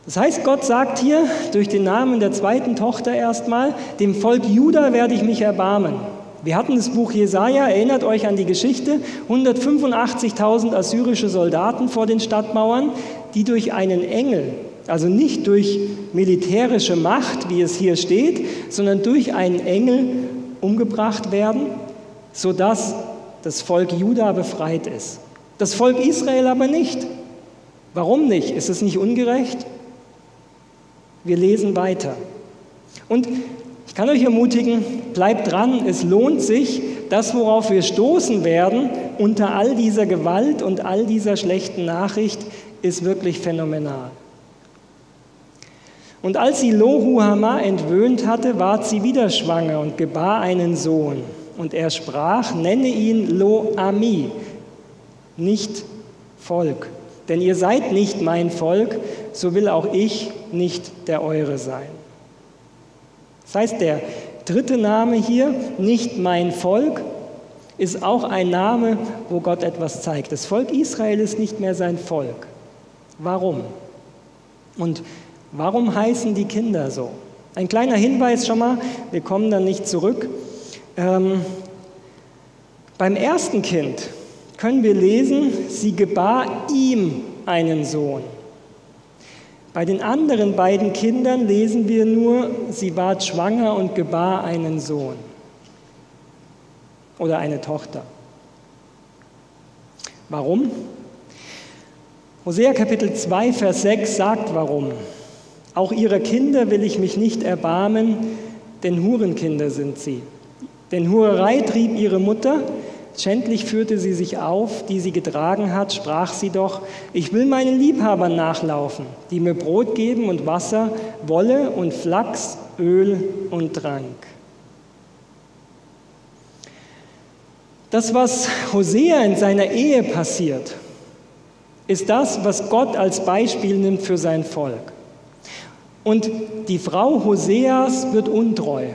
Das heißt, Gott sagt hier durch den Namen der zweiten Tochter erstmal, dem Volk Juda werde ich mich erbarmen. Wir hatten das Buch Jesaja, erinnert euch an die Geschichte, 185.000 assyrische Soldaten vor den Stadtmauern, die durch einen Engel, also nicht durch militärische Macht, wie es hier steht, sondern durch einen Engel umgebracht werden, sodass das Volk Juda befreit ist. Das Volk Israel aber nicht. Warum nicht? Ist es nicht ungerecht? Wir lesen weiter. Und ich kann euch ermutigen, bleibt dran, es lohnt sich, das, worauf wir stoßen werden, unter all dieser Gewalt und all dieser schlechten Nachricht, ist wirklich phänomenal. Und als sie Lohuhama entwöhnt hatte, ward sie wieder schwanger und gebar einen Sohn. Und er sprach, nenne ihn Lo-Ami, nicht Volk. Denn ihr seid nicht mein Volk, so will auch ich nicht der eure sein. Das heißt, der dritte Name hier, nicht mein Volk, ist auch ein Name, wo Gott etwas zeigt. Das Volk Israel ist nicht mehr sein Volk. Warum? Und warum heißen die Kinder so? Ein kleiner Hinweis schon mal, wir kommen dann nicht zurück. Ähm, beim ersten Kind können wir lesen, sie gebar ihm einen Sohn. Bei den anderen beiden Kindern lesen wir nur, sie ward schwanger und gebar einen Sohn oder eine Tochter. Warum? Hosea Kapitel 2, Vers 6 sagt warum. Auch ihrer Kinder will ich mich nicht erbarmen, denn Hurenkinder sind sie. Denn Hurerei trieb ihre Mutter, Schändlich führte sie sich auf, die sie getragen hat, sprach sie doch, ich will meinen Liebhabern nachlaufen, die mir Brot geben und Wasser, Wolle und Flachs, Öl und Trank. Das, was Hosea in seiner Ehe passiert, ist das, was Gott als Beispiel nimmt für sein Volk. Und die Frau Hoseas wird untreu.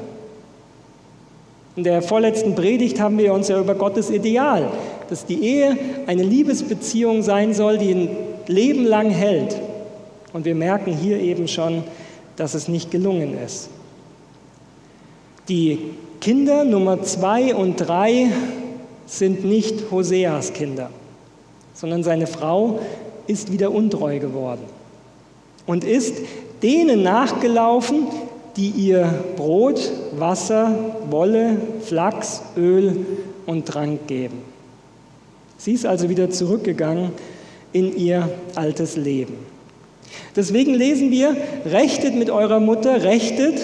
In der vorletzten Predigt haben wir uns ja über Gottes Ideal, dass die Ehe eine Liebesbeziehung sein soll, die ein Leben lang hält. Und wir merken hier eben schon, dass es nicht gelungen ist. Die Kinder Nummer zwei und drei sind nicht Hoseas Kinder, sondern seine Frau ist wieder untreu geworden und ist denen nachgelaufen, die ihr Brot, Wasser, Wolle, Flachs, Öl und Trank geben. Sie ist also wieder zurückgegangen in ihr altes Leben. Deswegen lesen wir, rechtet mit eurer Mutter, rechtet,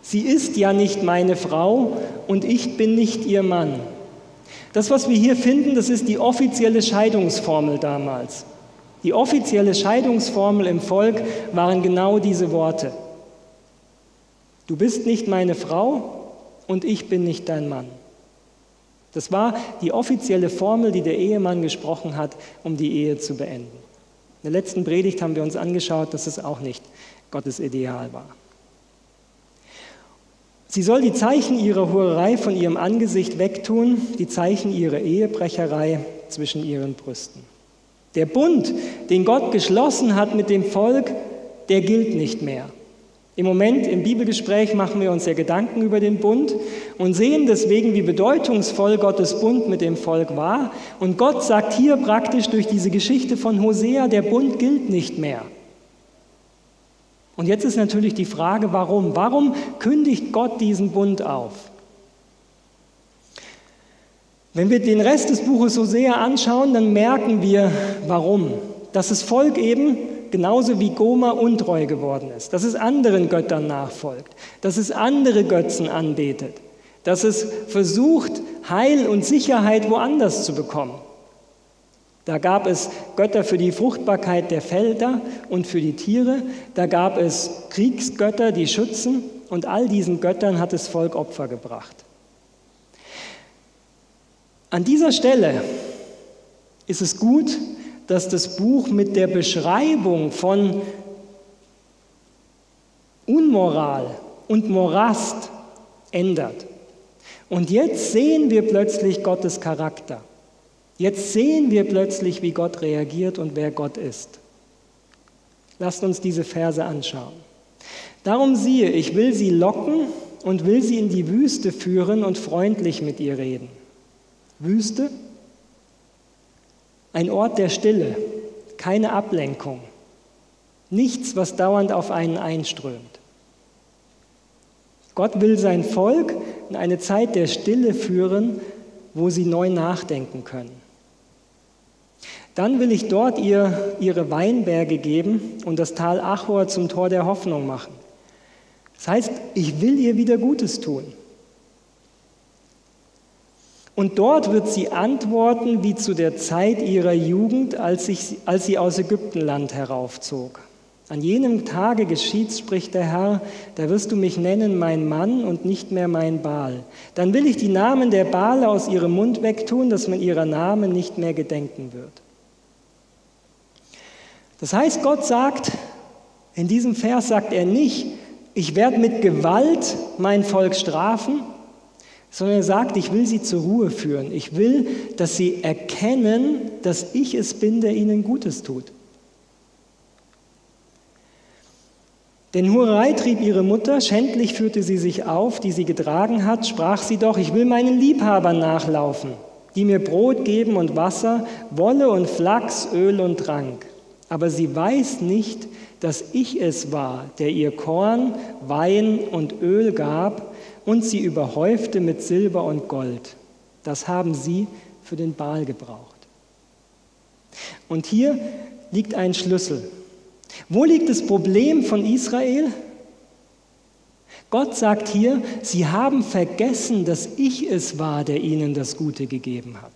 sie ist ja nicht meine Frau und ich bin nicht ihr Mann. Das, was wir hier finden, das ist die offizielle Scheidungsformel damals. Die offizielle Scheidungsformel im Volk waren genau diese Worte. Du bist nicht meine Frau und ich bin nicht dein Mann. Das war die offizielle Formel, die der Ehemann gesprochen hat, um die Ehe zu beenden. In der letzten Predigt haben wir uns angeschaut, dass es auch nicht Gottes Ideal war. Sie soll die Zeichen ihrer Hurerei von ihrem Angesicht wegtun, die Zeichen ihrer Ehebrecherei zwischen ihren Brüsten. Der Bund, den Gott geschlossen hat mit dem Volk, der gilt nicht mehr. Im Moment im Bibelgespräch machen wir uns ja Gedanken über den Bund und sehen deswegen, wie bedeutungsvoll Gottes Bund mit dem Volk war. Und Gott sagt hier praktisch durch diese Geschichte von Hosea, der Bund gilt nicht mehr. Und jetzt ist natürlich die Frage, warum? Warum kündigt Gott diesen Bund auf? Wenn wir den Rest des Buches Hosea anschauen, dann merken wir, warum. Dass das Volk eben genauso wie Goma untreu geworden ist, dass es anderen Göttern nachfolgt, dass es andere Götzen anbetet, dass es versucht, Heil und Sicherheit woanders zu bekommen. Da gab es Götter für die Fruchtbarkeit der Felder und für die Tiere, da gab es Kriegsgötter, die schützen, und all diesen Göttern hat das Volk Opfer gebracht. An dieser Stelle ist es gut, dass das Buch mit der Beschreibung von Unmoral und Morast ändert. Und jetzt sehen wir plötzlich Gottes Charakter. Jetzt sehen wir plötzlich, wie Gott reagiert und wer Gott ist. Lasst uns diese Verse anschauen. Darum siehe, ich will sie locken und will sie in die Wüste führen und freundlich mit ihr reden. Wüste, ein Ort der Stille, keine Ablenkung, nichts, was dauernd auf einen einströmt. Gott will sein Volk in eine Zeit der Stille führen, wo sie neu nachdenken können. Dann will ich dort ihr ihre Weinberge geben und das Tal Achor zum Tor der Hoffnung machen. Das heißt, ich will ihr wieder Gutes tun. Und dort wird sie antworten wie zu der Zeit ihrer Jugend, als, ich, als sie aus Ägyptenland heraufzog. An jenem Tage geschieht's, spricht der Herr, da wirst du mich nennen mein Mann und nicht mehr mein Baal. Dann will ich die Namen der Baale aus ihrem Mund wegtun, dass man ihrer Namen nicht mehr gedenken wird. Das heißt, Gott sagt, in diesem Vers sagt er nicht, ich werde mit Gewalt mein Volk strafen, sondern er sagt, ich will sie zur Ruhe führen. Ich will, dass sie erkennen, dass ich es bin, der ihnen Gutes tut. Denn Hurerei trieb ihre Mutter, schändlich führte sie sich auf, die sie getragen hat, sprach sie doch, ich will meinen Liebhabern nachlaufen, die mir Brot geben und Wasser, Wolle und Flachs, Öl und Trank. Aber sie weiß nicht, dass ich es war, der ihr Korn, Wein und Öl gab, und sie überhäufte mit Silber und Gold. Das haben sie für den Baal gebraucht. Und hier liegt ein Schlüssel. Wo liegt das Problem von Israel? Gott sagt hier, sie haben vergessen, dass ich es war, der ihnen das Gute gegeben hat.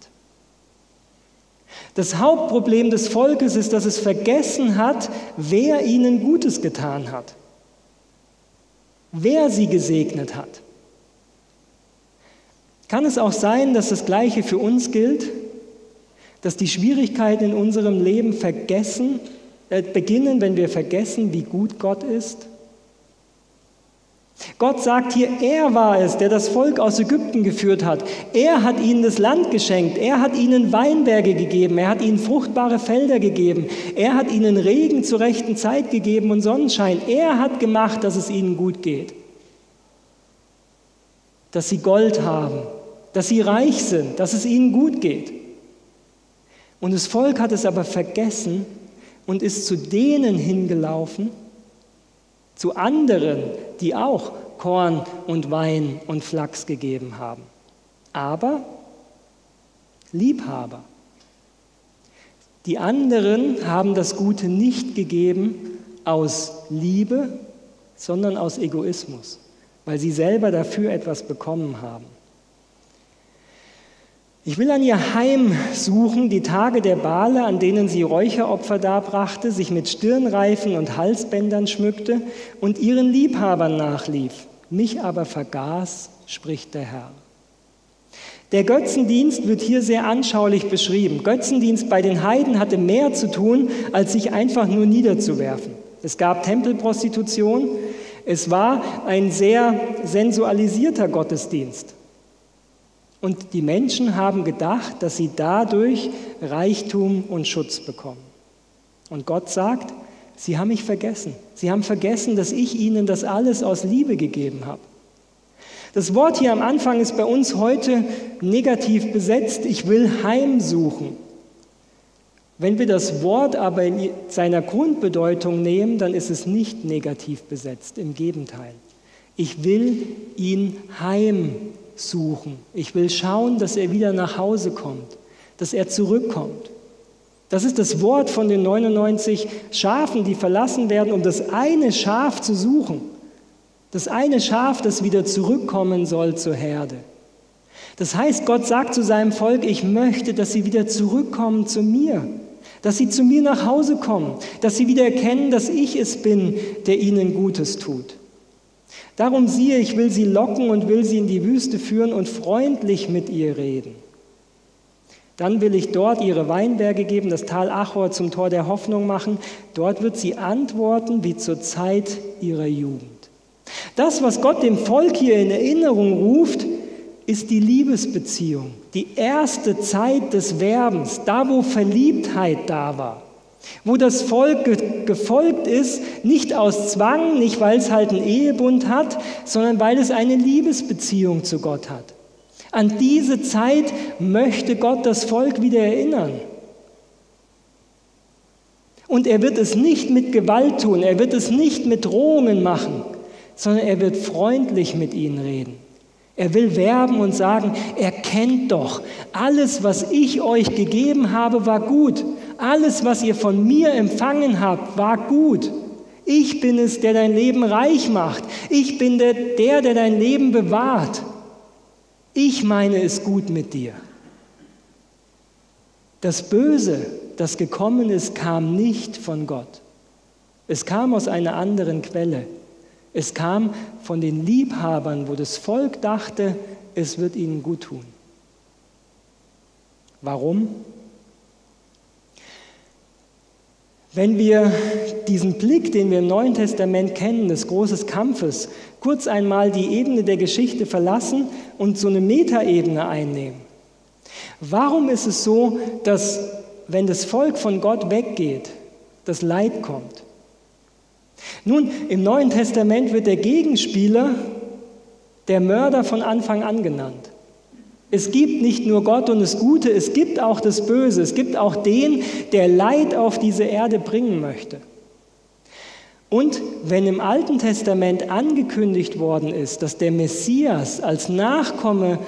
Das Hauptproblem des Volkes ist, dass es vergessen hat, wer ihnen Gutes getan hat, wer sie gesegnet hat. Kann es auch sein, dass das Gleiche für uns gilt? Dass die Schwierigkeiten in unserem Leben vergessen, äh, beginnen, wenn wir vergessen, wie gut Gott ist? Gott sagt hier, er war es, der das Volk aus Ägypten geführt hat. Er hat ihnen das Land geschenkt. Er hat ihnen Weinberge gegeben. Er hat ihnen fruchtbare Felder gegeben. Er hat ihnen Regen zur rechten Zeit gegeben und Sonnenschein. Er hat gemacht, dass es ihnen gut geht. Dass sie Gold haben, dass sie reich sind, dass es ihnen gut geht. Und das Volk hat es aber vergessen und ist zu denen hingelaufen, zu anderen, die auch Korn und Wein und Flachs gegeben haben. Aber Liebhaber. Die anderen haben das Gute nicht gegeben aus Liebe, sondern aus Egoismus, weil sie selber dafür etwas bekommen haben. Ich will an ihr Heim suchen, die Tage der Bale, an denen sie Räucheropfer darbrachte, sich mit Stirnreifen und Halsbändern schmückte und ihren Liebhabern nachlief. Mich aber vergaß, spricht der Herr. Der Götzendienst wird hier sehr anschaulich beschrieben. Götzendienst bei den Heiden hatte mehr zu tun, als sich einfach nur niederzuwerfen. Es gab Tempelprostitution. Es war ein sehr sensualisierter Gottesdienst. Und die Menschen haben gedacht, dass sie dadurch Reichtum und Schutz bekommen. Und Gott sagt, sie haben mich vergessen. Sie haben vergessen, dass ich ihnen das alles aus Liebe gegeben habe. Das Wort hier am Anfang ist bei uns heute negativ besetzt. Ich will heimsuchen. Wenn wir das Wort aber in seiner Grundbedeutung nehmen, dann ist es nicht negativ besetzt. Im Gegenteil. Ich will ihn heimsuchen suchen. Ich will schauen, dass er wieder nach Hause kommt, dass er zurückkommt. Das ist das Wort von den 99 Schafen, die verlassen werden, um das eine Schaf zu suchen. Das eine Schaf, das wieder zurückkommen soll zur Herde. Das heißt, Gott sagt zu seinem Volk, ich möchte, dass sie wieder zurückkommen zu mir, dass sie zu mir nach Hause kommen, dass sie wieder erkennen, dass ich es bin, der ihnen Gutes tut. Darum siehe, ich will sie locken und will sie in die Wüste führen und freundlich mit ihr reden. Dann will ich dort ihre Weinberge geben, das Tal Achor zum Tor der Hoffnung machen. Dort wird sie antworten wie zur Zeit ihrer Jugend. Das, was Gott dem Volk hier in Erinnerung ruft, ist die Liebesbeziehung, die erste Zeit des Werbens, da wo Verliebtheit da war. Wo das Volk gefolgt ist, nicht aus Zwang, nicht weil es halt einen Ehebund hat, sondern weil es eine Liebesbeziehung zu Gott hat. An diese Zeit möchte Gott das Volk wieder erinnern. Und er wird es nicht mit Gewalt tun, er wird es nicht mit Drohungen machen, sondern er wird freundlich mit ihnen reden. Er will werben und sagen, erkennt doch, alles, was ich euch gegeben habe, war gut. Alles, was ihr von mir empfangen habt, war gut. Ich bin es, der dein Leben reich macht. Ich bin der, der, der dein Leben bewahrt. Ich meine es gut mit dir. Das Böse, das gekommen ist, kam nicht von Gott. Es kam aus einer anderen Quelle. Es kam von den Liebhabern, wo das Volk dachte, es wird ihnen gut tun. Warum? Wenn wir diesen Blick, den wir im Neuen Testament kennen, des großen Kampfes, kurz einmal die Ebene der Geschichte verlassen und so eine Metaebene einnehmen. Warum ist es so, dass wenn das Volk von Gott weggeht, das Leid kommt? Nun, im Neuen Testament wird der Gegenspieler der Mörder von Anfang an genannt. Es gibt nicht nur Gott und das Gute, es gibt auch das Böse. Es gibt auch den, der Leid auf diese Erde bringen möchte. Und wenn im Alten Testament angekündigt worden ist, dass der Messias als Nachkomme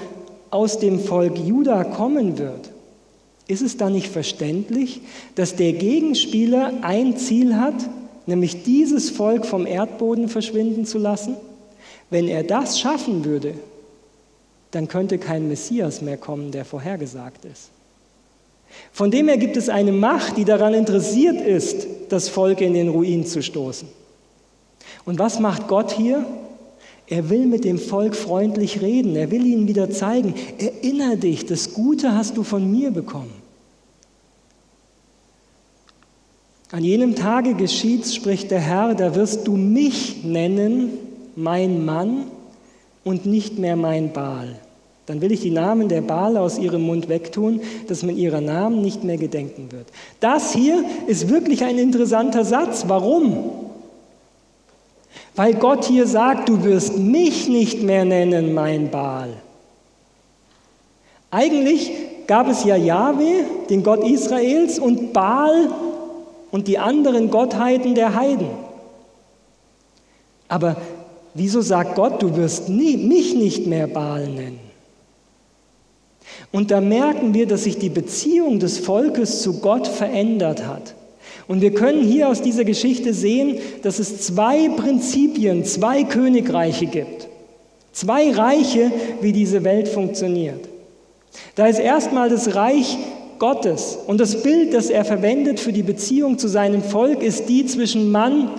aus dem Volk Juda kommen wird, ist es dann nicht verständlich, dass der Gegenspieler ein Ziel hat, nämlich dieses Volk vom Erdboden verschwinden zu lassen? Wenn er das schaffen würde, dann könnte kein Messias mehr kommen, der vorhergesagt ist. Von dem her gibt es eine Macht, die daran interessiert ist, das Volk in den Ruin zu stoßen. Und was macht Gott hier? Er will mit dem Volk freundlich reden. Er will ihnen wieder zeigen, erinnere dich, das Gute hast du von mir bekommen. An jenem Tage geschieht's, spricht der Herr, da wirst du mich nennen, mein Mann, und nicht mehr mein Baal. Dann will ich die Namen der Baal aus ihrem Mund wegtun, dass man ihrer Namen nicht mehr gedenken wird. Das hier ist wirklich ein interessanter Satz. Warum? Weil Gott hier sagt, du wirst mich nicht mehr nennen, mein Baal. Eigentlich gab es ja Jahwe, den Gott Israels, und Baal und die anderen Gottheiten der Heiden. Aber wieso sagt Gott, du wirst nie, mich nicht mehr Baal nennen? Und da merken wir, dass sich die Beziehung des Volkes zu Gott verändert hat. Und wir können hier aus dieser Geschichte sehen, dass es zwei Prinzipien, zwei Königreiche gibt. Zwei Reiche, wie diese Welt funktioniert. Da ist erstmal das Reich Gottes. Und das Bild, das er verwendet für die Beziehung zu seinem Volk, ist die zwischen Mann,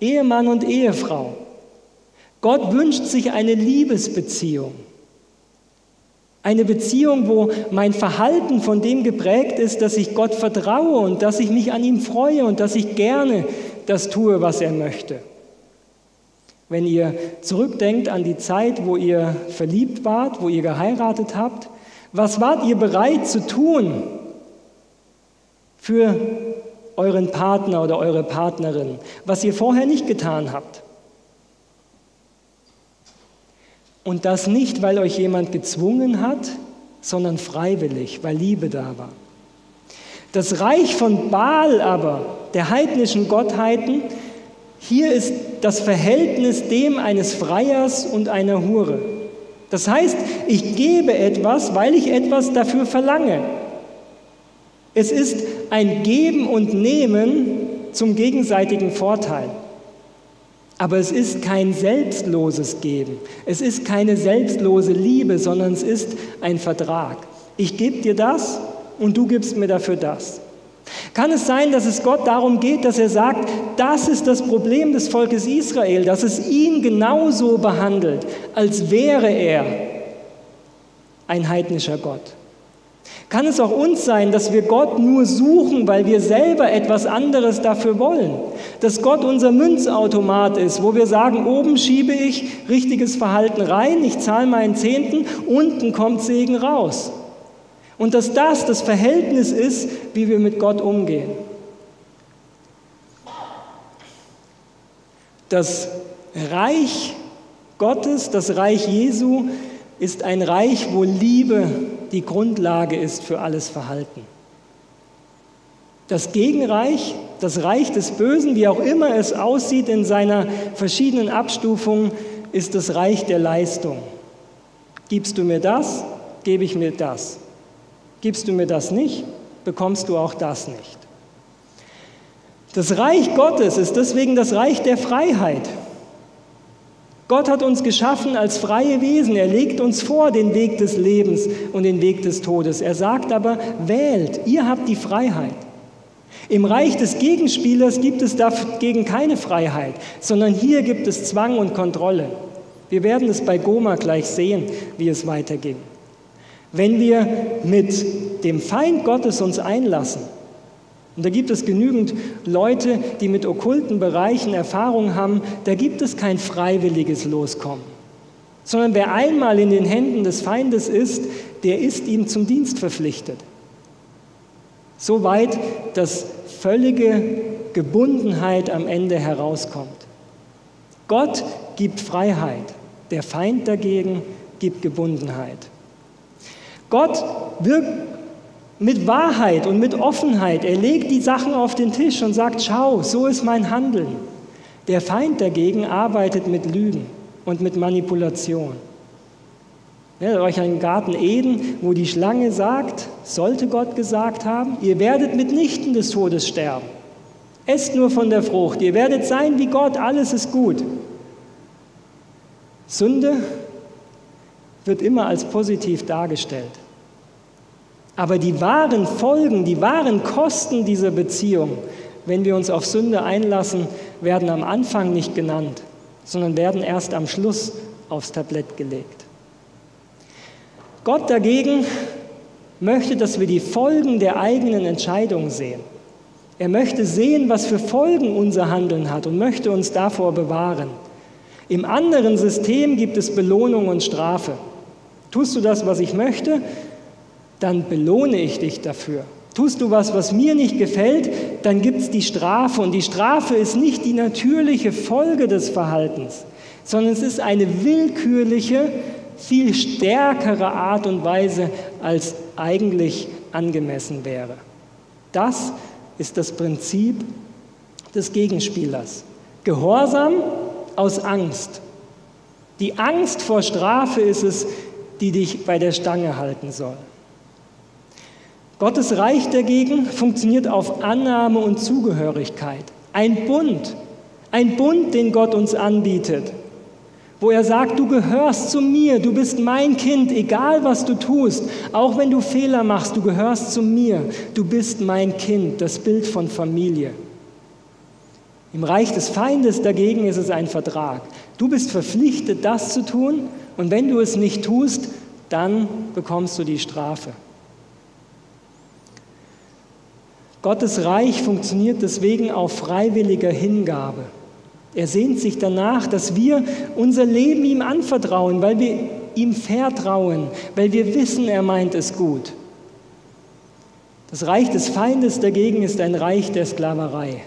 Ehemann und Ehefrau. Gott wünscht sich eine Liebesbeziehung. Eine Beziehung, wo mein Verhalten von dem geprägt ist, dass ich Gott vertraue und dass ich mich an ihm freue und dass ich gerne das tue, was er möchte. Wenn ihr zurückdenkt an die Zeit, wo ihr verliebt wart, wo ihr geheiratet habt, was wart ihr bereit zu tun für euren Partner oder eure Partnerin, was ihr vorher nicht getan habt? Und das nicht, weil euch jemand gezwungen hat, sondern freiwillig, weil Liebe da war. Das Reich von Baal aber, der heidnischen Gottheiten, hier ist das Verhältnis dem eines Freiers und einer Hure. Das heißt, ich gebe etwas, weil ich etwas dafür verlange. Es ist ein Geben und Nehmen zum gegenseitigen Vorteil. Aber es ist kein selbstloses Geben. Es ist keine selbstlose Liebe, sondern es ist ein Vertrag. Ich gebe dir das und du gibst mir dafür das. Kann es sein, dass es Gott darum geht, dass er sagt, das ist das Problem des Volkes Israel, dass es ihn genauso behandelt, als wäre er ein heidnischer Gott? Kann es auch uns sein, dass wir Gott nur suchen, weil wir selber etwas anderes dafür wollen? Dass Gott unser Münzautomat ist, wo wir sagen, oben schiebe ich richtiges Verhalten rein, ich zahle meinen Zehnten, unten kommt Segen raus. Und dass das das Verhältnis ist, wie wir mit Gott umgehen. Das Reich Gottes, das Reich Jesu ist ein Reich, wo Liebe die Grundlage ist für alles Verhalten. Das Gegenreich, das Reich des Bösen, wie auch immer es aussieht in seiner verschiedenen Abstufung, ist das Reich der Leistung. Gibst du mir das, gebe ich mir das. Gibst du mir das nicht, bekommst du auch das nicht. Das Reich Gottes ist deswegen das Reich der Freiheit. Gott hat uns geschaffen als freie Wesen. Er legt uns vor den Weg des Lebens und den Weg des Todes. Er sagt aber, wählt, ihr habt die Freiheit. Im Reich des Gegenspielers gibt es dagegen keine Freiheit, sondern hier gibt es Zwang und Kontrolle. Wir werden es bei Goma gleich sehen, wie es weiterging. Wenn wir mit dem Feind Gottes uns einlassen, und da gibt es genügend Leute, die mit okkulten Bereichen Erfahrung haben. Da gibt es kein freiwilliges Loskommen. Sondern wer einmal in den Händen des Feindes ist, der ist ihm zum Dienst verpflichtet. Soweit, dass völlige Gebundenheit am Ende herauskommt. Gott gibt Freiheit, der Feind dagegen gibt Gebundenheit. Gott wirkt mit Wahrheit und mit Offenheit. Er legt die Sachen auf den Tisch und sagt, schau, so ist mein Handeln. Der Feind dagegen arbeitet mit Lügen und mit Manipulation. Erinnert euch an den Garten Eden, wo die Schlange sagt, sollte Gott gesagt haben, ihr werdet mitnichten des Todes sterben. Esst nur von der Frucht, ihr werdet sein wie Gott, alles ist gut. Sünde wird immer als positiv dargestellt. Aber die wahren Folgen, die wahren Kosten dieser Beziehung, wenn wir uns auf Sünde einlassen, werden am Anfang nicht genannt. sondern werden erst am Schluss aufs Tablett gelegt. Gott dagegen möchte, dass wir die Folgen der eigenen Entscheidung sehen. Er möchte sehen, was für Folgen unser Handeln hat und möchte uns davor bewahren. Im anderen System gibt es Belohnung und Strafe. Tust du das, was ich möchte, dann belohne ich dich dafür. Tust du was, was mir nicht gefällt, dann gibt es die Strafe. Und die Strafe ist nicht die natürliche Folge des Verhaltens, sondern es ist eine willkürliche, viel stärkere Art und Weise, als eigentlich angemessen wäre. Das ist das Prinzip des Gegenspielers. Gehorsam aus Angst. Die Angst vor Strafe ist es, die dich bei der Stange halten soll. Gottes Reich dagegen funktioniert auf Annahme und Zugehörigkeit. Ein Bund, ein Bund, den Gott uns anbietet, wo er sagt, du gehörst zu mir, du bist mein Kind, egal was du tust, auch wenn du Fehler machst, du gehörst zu mir, du bist mein Kind, das Bild von Familie. Im Reich des Feindes dagegen ist es ein Vertrag. Du bist verpflichtet, das zu tun und wenn du es nicht tust, dann bekommst du die Strafe. Gottes Reich funktioniert deswegen auf freiwilliger Hingabe. Er sehnt sich danach, dass wir unser Leben ihm anvertrauen, weil wir ihm vertrauen, weil wir wissen, er meint es gut. Das Reich des Feindes dagegen ist ein Reich der Sklaverei.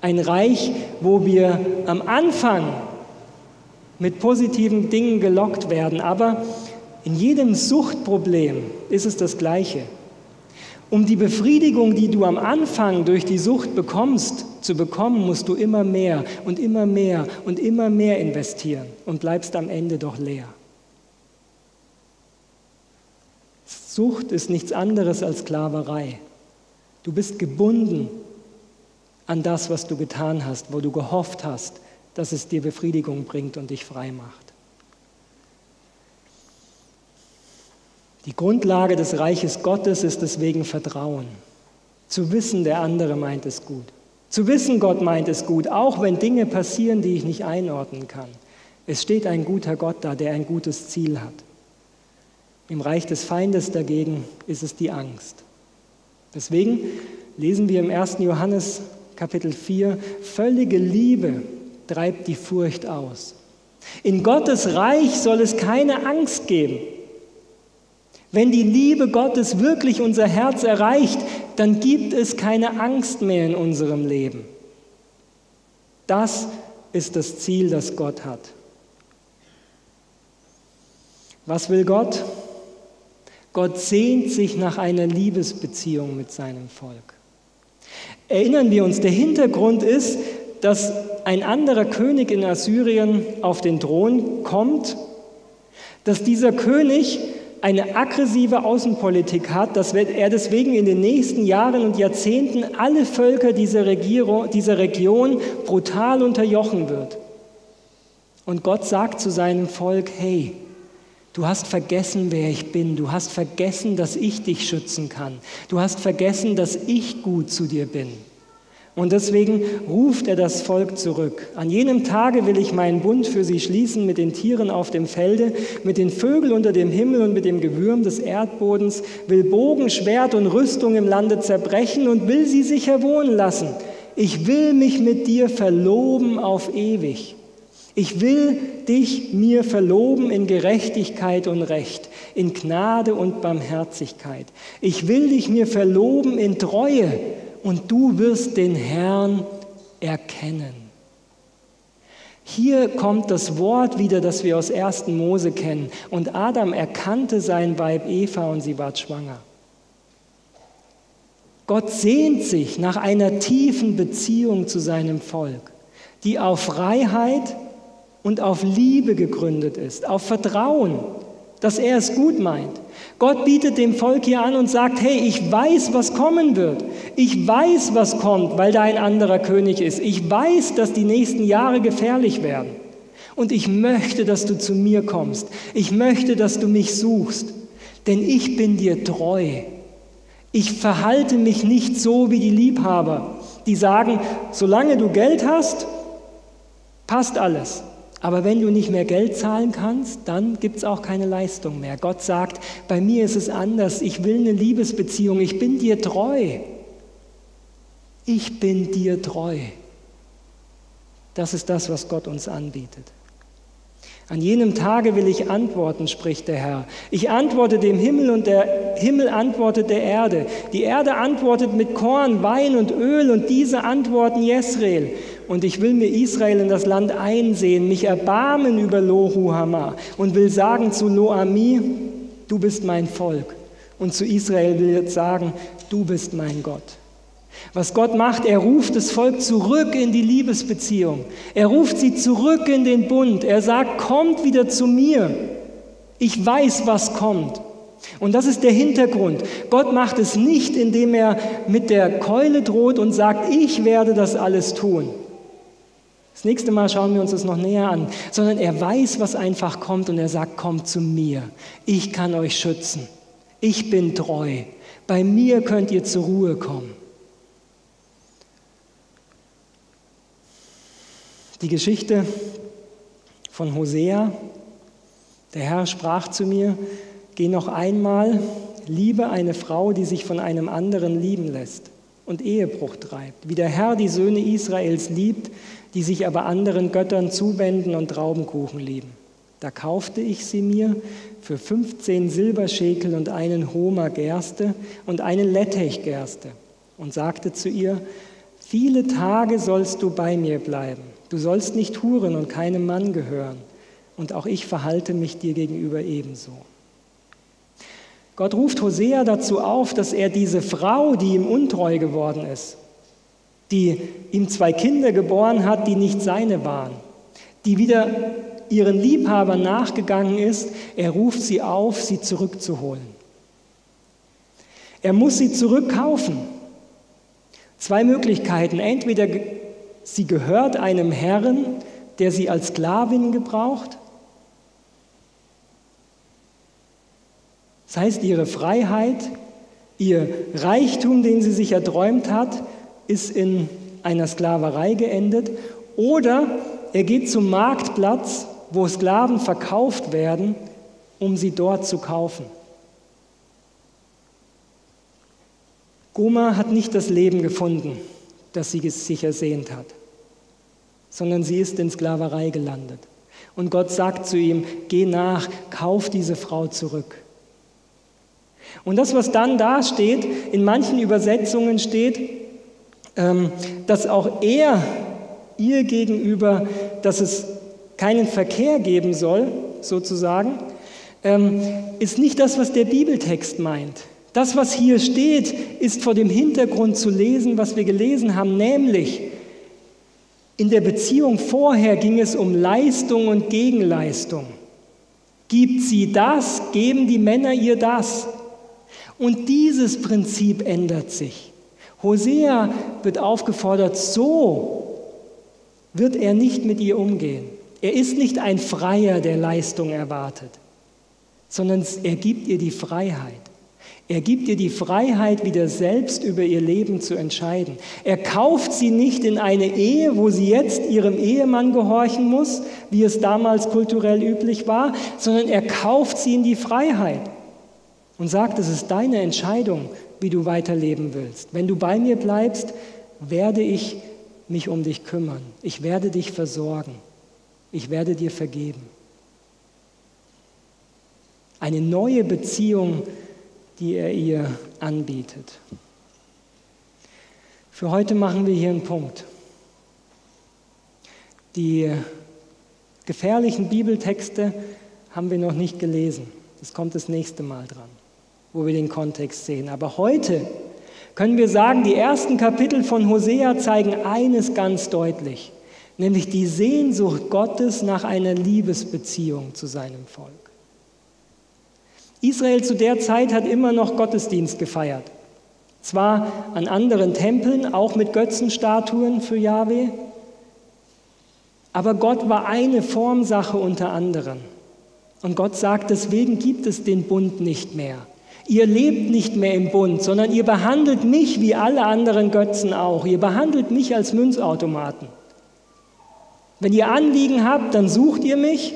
Ein Reich, wo wir am Anfang mit positiven Dingen gelockt werden, aber in jedem Suchtproblem ist es das Gleiche. Um die Befriedigung, die du am Anfang durch die Sucht bekommst, zu bekommen, musst du immer mehr und immer mehr und immer mehr investieren und bleibst am Ende doch leer. Sucht ist nichts anderes als Sklaverei. Du bist gebunden an das, was du getan hast, wo du gehofft hast, dass es dir Befriedigung bringt und dich frei macht. Die Grundlage des Reiches Gottes ist deswegen Vertrauen. Zu wissen, der andere meint es gut. Zu wissen, Gott meint es gut, auch wenn Dinge passieren, die ich nicht einordnen kann. Es steht ein guter Gott da, der ein gutes Ziel hat. Im Reich des Feindes dagegen ist es die Angst. Deswegen lesen wir im 1. Johannes Kapitel 4, völlige Liebe treibt die Furcht aus. In Gottes Reich soll es keine Angst geben. Wenn die Liebe Gottes wirklich unser Herz erreicht, dann gibt es keine Angst mehr in unserem Leben. Das ist das Ziel, das Gott hat. Was will Gott? Gott sehnt sich nach einer Liebesbeziehung mit seinem Volk. Erinnern wir uns, der Hintergrund ist, dass ein anderer König in Assyrien auf den Thron kommt, dass dieser König eine aggressive Außenpolitik hat, dass er deswegen in den nächsten Jahren und Jahrzehnten alle Völker dieser, Regierung, dieser Region brutal unterjochen wird. Und Gott sagt zu seinem Volk, hey, du hast vergessen, wer ich bin, du hast vergessen, dass ich dich schützen kann, du hast vergessen, dass ich gut zu dir bin. Und deswegen ruft er das Volk zurück. An jenem Tage will ich meinen Bund für sie schließen mit den Tieren auf dem Felde, mit den Vögeln unter dem Himmel und mit dem Gewürm des Erdbodens, will Bogen, Schwert und Rüstung im Lande zerbrechen und will sie sicher wohnen lassen. Ich will mich mit dir verloben auf ewig. Ich will dich mir verloben in Gerechtigkeit und Recht, in Gnade und Barmherzigkeit. Ich will dich mir verloben in Treue und du wirst den Herrn erkennen. Hier kommt das Wort wieder, das wir aus 1. Mose kennen. Und Adam erkannte sein Weib Eva und sie ward schwanger. Gott sehnt sich nach einer tiefen Beziehung zu seinem Volk, die auf Freiheit und auf Liebe gegründet ist, auf Vertrauen, dass er es gut meint. Gott bietet dem Volk hier an und sagt, hey, ich weiß, was kommen wird. Ich weiß, was kommt, weil da ein anderer König ist. Ich weiß, dass die nächsten Jahre gefährlich werden. Und ich möchte, dass du zu mir kommst. Ich möchte, dass du mich suchst. Denn ich bin dir treu. Ich verhalte mich nicht so wie die Liebhaber, die sagen, solange du Geld hast, Passt alles. Aber wenn du nicht mehr Geld zahlen kannst, dann gibt es auch keine Leistung mehr. Gott sagt, bei mir ist es anders. Ich will eine Liebesbeziehung. Ich bin dir treu. Ich bin dir treu. Das ist das, was Gott uns anbietet. An jenem Tage will ich antworten, spricht der Herr. Ich antworte dem Himmel und der Himmel antwortet der Erde. Die Erde antwortet mit Korn, Wein und Öl und diese antworten Jesrael. Und ich will mir Israel in das Land einsehen, mich erbarmen über Lohuhama und will sagen zu Loami, du bist mein Volk. Und zu Israel will ich sagen, du bist mein Gott. Was Gott macht, er ruft das Volk zurück in die Liebesbeziehung. Er ruft sie zurück in den Bund. Er sagt, kommt wieder zu mir. Ich weiß, was kommt. Und das ist der Hintergrund. Gott macht es nicht, indem er mit der Keule droht und sagt, ich werde das alles tun. Das nächste Mal schauen wir uns das noch näher an, sondern er weiß, was einfach kommt und er sagt, kommt zu mir. Ich kann euch schützen. Ich bin treu. Bei mir könnt ihr zur Ruhe kommen. Die Geschichte von Hosea. Der Herr sprach zu mir, geh noch einmal, liebe eine Frau, die sich von einem anderen lieben lässt und Ehebruch treibt, wie der Herr die Söhne Israels liebt, die sich aber anderen Göttern zuwenden und Traubenkuchen lieben. Da kaufte ich sie mir für 15 Silberschekel und einen Homer Gerste und eine Lettechgerste und sagte zu ihr, viele Tage sollst du bei mir bleiben Du sollst nicht huren und keinem Mann gehören. Und auch ich verhalte mich dir gegenüber ebenso. Gott ruft Hosea dazu auf, dass er diese Frau, die ihm untreu geworden ist, die ihm zwei Kinder geboren hat, die nicht seine waren, die wieder ihren Liebhaber nachgegangen ist, er ruft sie auf, sie zurückzuholen. Er muss sie zurückkaufen. Zwei Möglichkeiten. Entweder Sie gehört einem Herrn, der sie als Sklavin gebraucht. Das heißt, ihre Freiheit, ihr Reichtum, den sie sich erträumt hat, ist in einer Sklaverei geendet. Oder er geht zum Marktplatz, wo Sklaven verkauft werden, um sie dort zu kaufen. Goma hat nicht das Leben gefunden dass sie sich ersehnt hat, sondern sie ist in Sklaverei gelandet. Und Gott sagt zu ihm, geh nach, kauf diese Frau zurück. Und das, was dann da steht, in manchen Übersetzungen steht, dass auch er ihr gegenüber, dass es keinen Verkehr geben soll, sozusagen, ähm, ist nicht das, was der Bibeltext meint. Das, was hier steht, ist vor dem Hintergrund zu lesen, was wir gelesen haben, nämlich in der Beziehung vorher ging es um Leistung und Gegenleistung. Gibt sie das, geben die Männer ihr das. Und dieses Prinzip ändert sich. Hosea wird aufgefordert, so wird er nicht mit ihr umgehen. Er ist nicht ein Freier, der Leistung erwartet, sondern er gibt ihr die Freiheit. Er gibt ihr die Freiheit, wieder selbst über ihr Leben zu entscheiden. Er kauft sie nicht in eine Ehe, wo sie jetzt ihrem Ehemann gehorchen muss, wie es damals kulturell üblich war, sondern er kauft sie in die Freiheit und sagt, es ist deine Entscheidung, wie du weiterleben willst. Wenn du bei mir bleibst, werde ich mich um dich kümmern. Ich werde dich versorgen. Ich werde dir vergeben. Eine neue Beziehung die er ihr anbietet. Für heute machen wir hier einen Punkt. Die gefährlichen Bibeltexte haben wir noch nicht gelesen. Das kommt das nächste Mal dran, wo wir den Kontext sehen. Aber heute können wir sagen, die ersten Kapitel von Hosea zeigen eines ganz deutlich, nämlich die Sehnsucht Gottes nach einer Liebesbeziehung zu seinem Volk. Israel zu der Zeit hat immer noch Gottesdienst gefeiert. Zwar an anderen Tempeln, auch mit Götzenstatuen für Jahwe, aber Gott war eine Formsache unter anderen. Und Gott sagt, deswegen gibt es den Bund nicht mehr. Ihr lebt nicht mehr im Bund, sondern ihr behandelt mich wie alle anderen Götzen auch. Ihr behandelt mich als Münzautomaten. Wenn ihr Anliegen habt, dann sucht ihr mich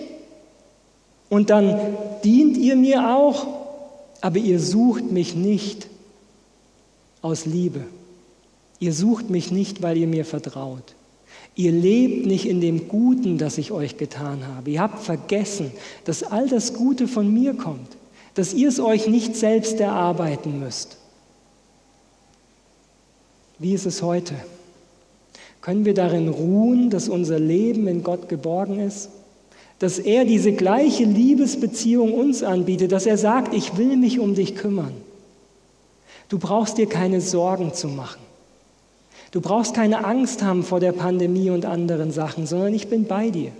und dann dient ihr mir auch, aber ihr sucht mich nicht aus Liebe. Ihr sucht mich nicht, weil ihr mir vertraut. Ihr lebt nicht in dem Guten, das ich euch getan habe. Ihr habt vergessen, dass all das Gute von mir kommt, dass ihr es euch nicht selbst erarbeiten müsst. Wie ist es heute? Können wir darin ruhen, dass unser Leben in Gott geborgen ist? Dass er diese gleiche Liebesbeziehung uns anbietet, dass er sagt, ich will mich um dich kümmern. Du brauchst dir keine Sorgen zu machen. Du brauchst keine Angst haben vor der Pandemie und anderen Sachen, sondern ich bin bei dir.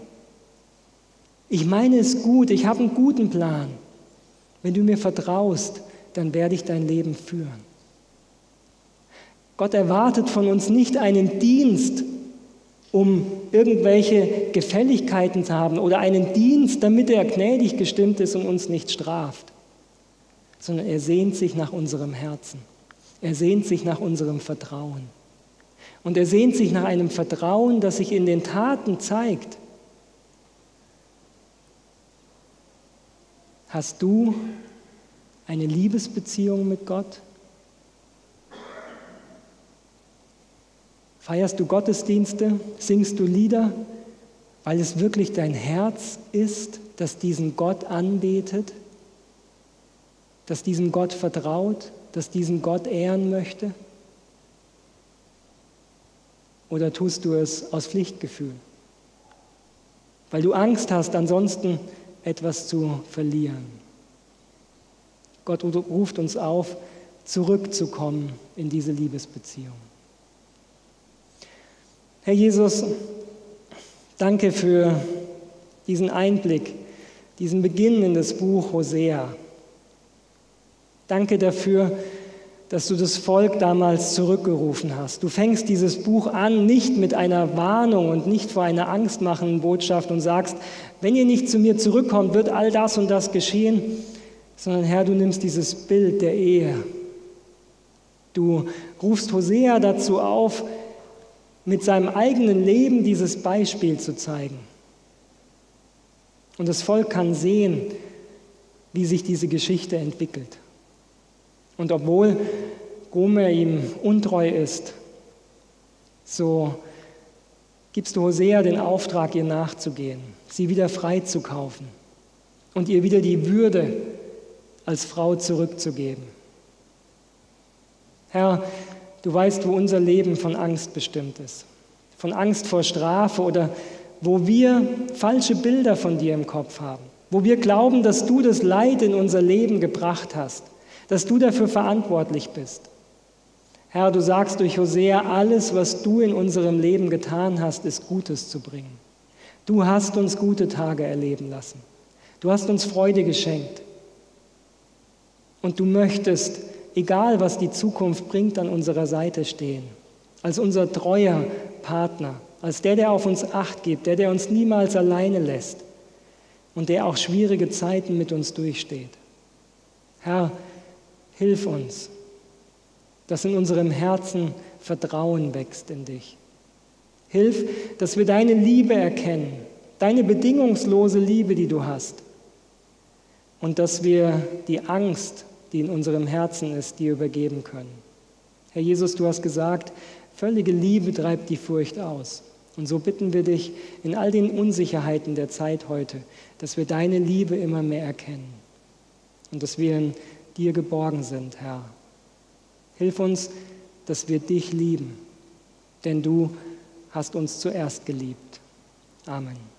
Ich meine es gut, ich habe einen guten Plan. Wenn du mir vertraust, dann werde ich dein Leben führen. Gott erwartet von uns nicht einen Dienst, um irgendwelche Gefälligkeiten zu haben oder einen Dienst, damit er gnädig gestimmt ist und uns nicht straft sondern er sehnt sich nach unserem Herzen. Er sehnt sich nach unserem Vertrauen. Und er sehnt sich nach einem Vertrauen, das sich in den Taten zeigt. Hast du eine Liebesbeziehung mit Gott? Feierst du Gottesdienste? Singst du Lieder, weil es wirklich dein Herz ist, das diesen Gott anbetet? das diesem Gott vertraut, das diesen Gott ehren möchte? Oder tust du es aus Pflichtgefühl? Weil du Angst hast, ansonsten etwas zu verlieren. Gott ruft uns auf, zurückzukommen in diese Liebesbeziehung. Herr Jesus, danke für diesen Einblick, diesen Beginn in das Buch Hosea. Danke dafür, dass du das Volk damals zurückgerufen hast. Du fängst dieses Buch an nicht mit einer Warnung und nicht vor einer angstmachenden Botschaft und sagst, wenn ihr nicht zu mir zurückkommt, wird all das und das geschehen, sondern Herr, du nimmst dieses Bild der Ehe. Du rufst Hosea dazu auf, mit seinem eigenen Leben dieses Beispiel zu zeigen. Und das Volk kann sehen, wie sich diese Geschichte entwickelt. Und obwohl Gomer ihm untreu ist, so gibst du Hosea den Auftrag, ihr nachzugehen, sie wieder freizukaufen und ihr wieder die Würde als Frau zurückzugeben. Herr, du weißt, wo unser Leben von Angst bestimmt ist, von Angst vor Strafe oder wo wir falsche Bilder von dir im Kopf haben, wo wir glauben, dass du das Leid in unser Leben gebracht hast dass du dafür verantwortlich bist. Herr, du sagst durch Hosea, alles, was du in unserem Leben getan hast, ist Gutes zu bringen. Du hast uns gute Tage erleben lassen. Du hast uns Freude geschenkt. Und du möchtest, egal was die Zukunft bringt, an unserer Seite stehen. Als unser treuer Partner, als der, der auf uns acht gibt, der, der uns niemals alleine lässt und der auch schwierige Zeiten mit uns durchsteht. Herr, Hilf uns, dass in unserem Herzen Vertrauen wächst in dich. Hilf, dass wir deine Liebe erkennen, deine bedingungslose Liebe, die du hast. Und dass wir die Angst, die in unserem Herzen ist, dir übergeben können. Herr Jesus, du hast gesagt, völlige Liebe treibt die Furcht aus. Und so bitten wir dich in all den Unsicherheiten der Zeit heute, dass wir deine Liebe immer mehr erkennen und dass wir in dir geborgen sind, Herr. Hilf uns, dass wir dich lieben, denn du hast uns zuerst geliebt. Amen.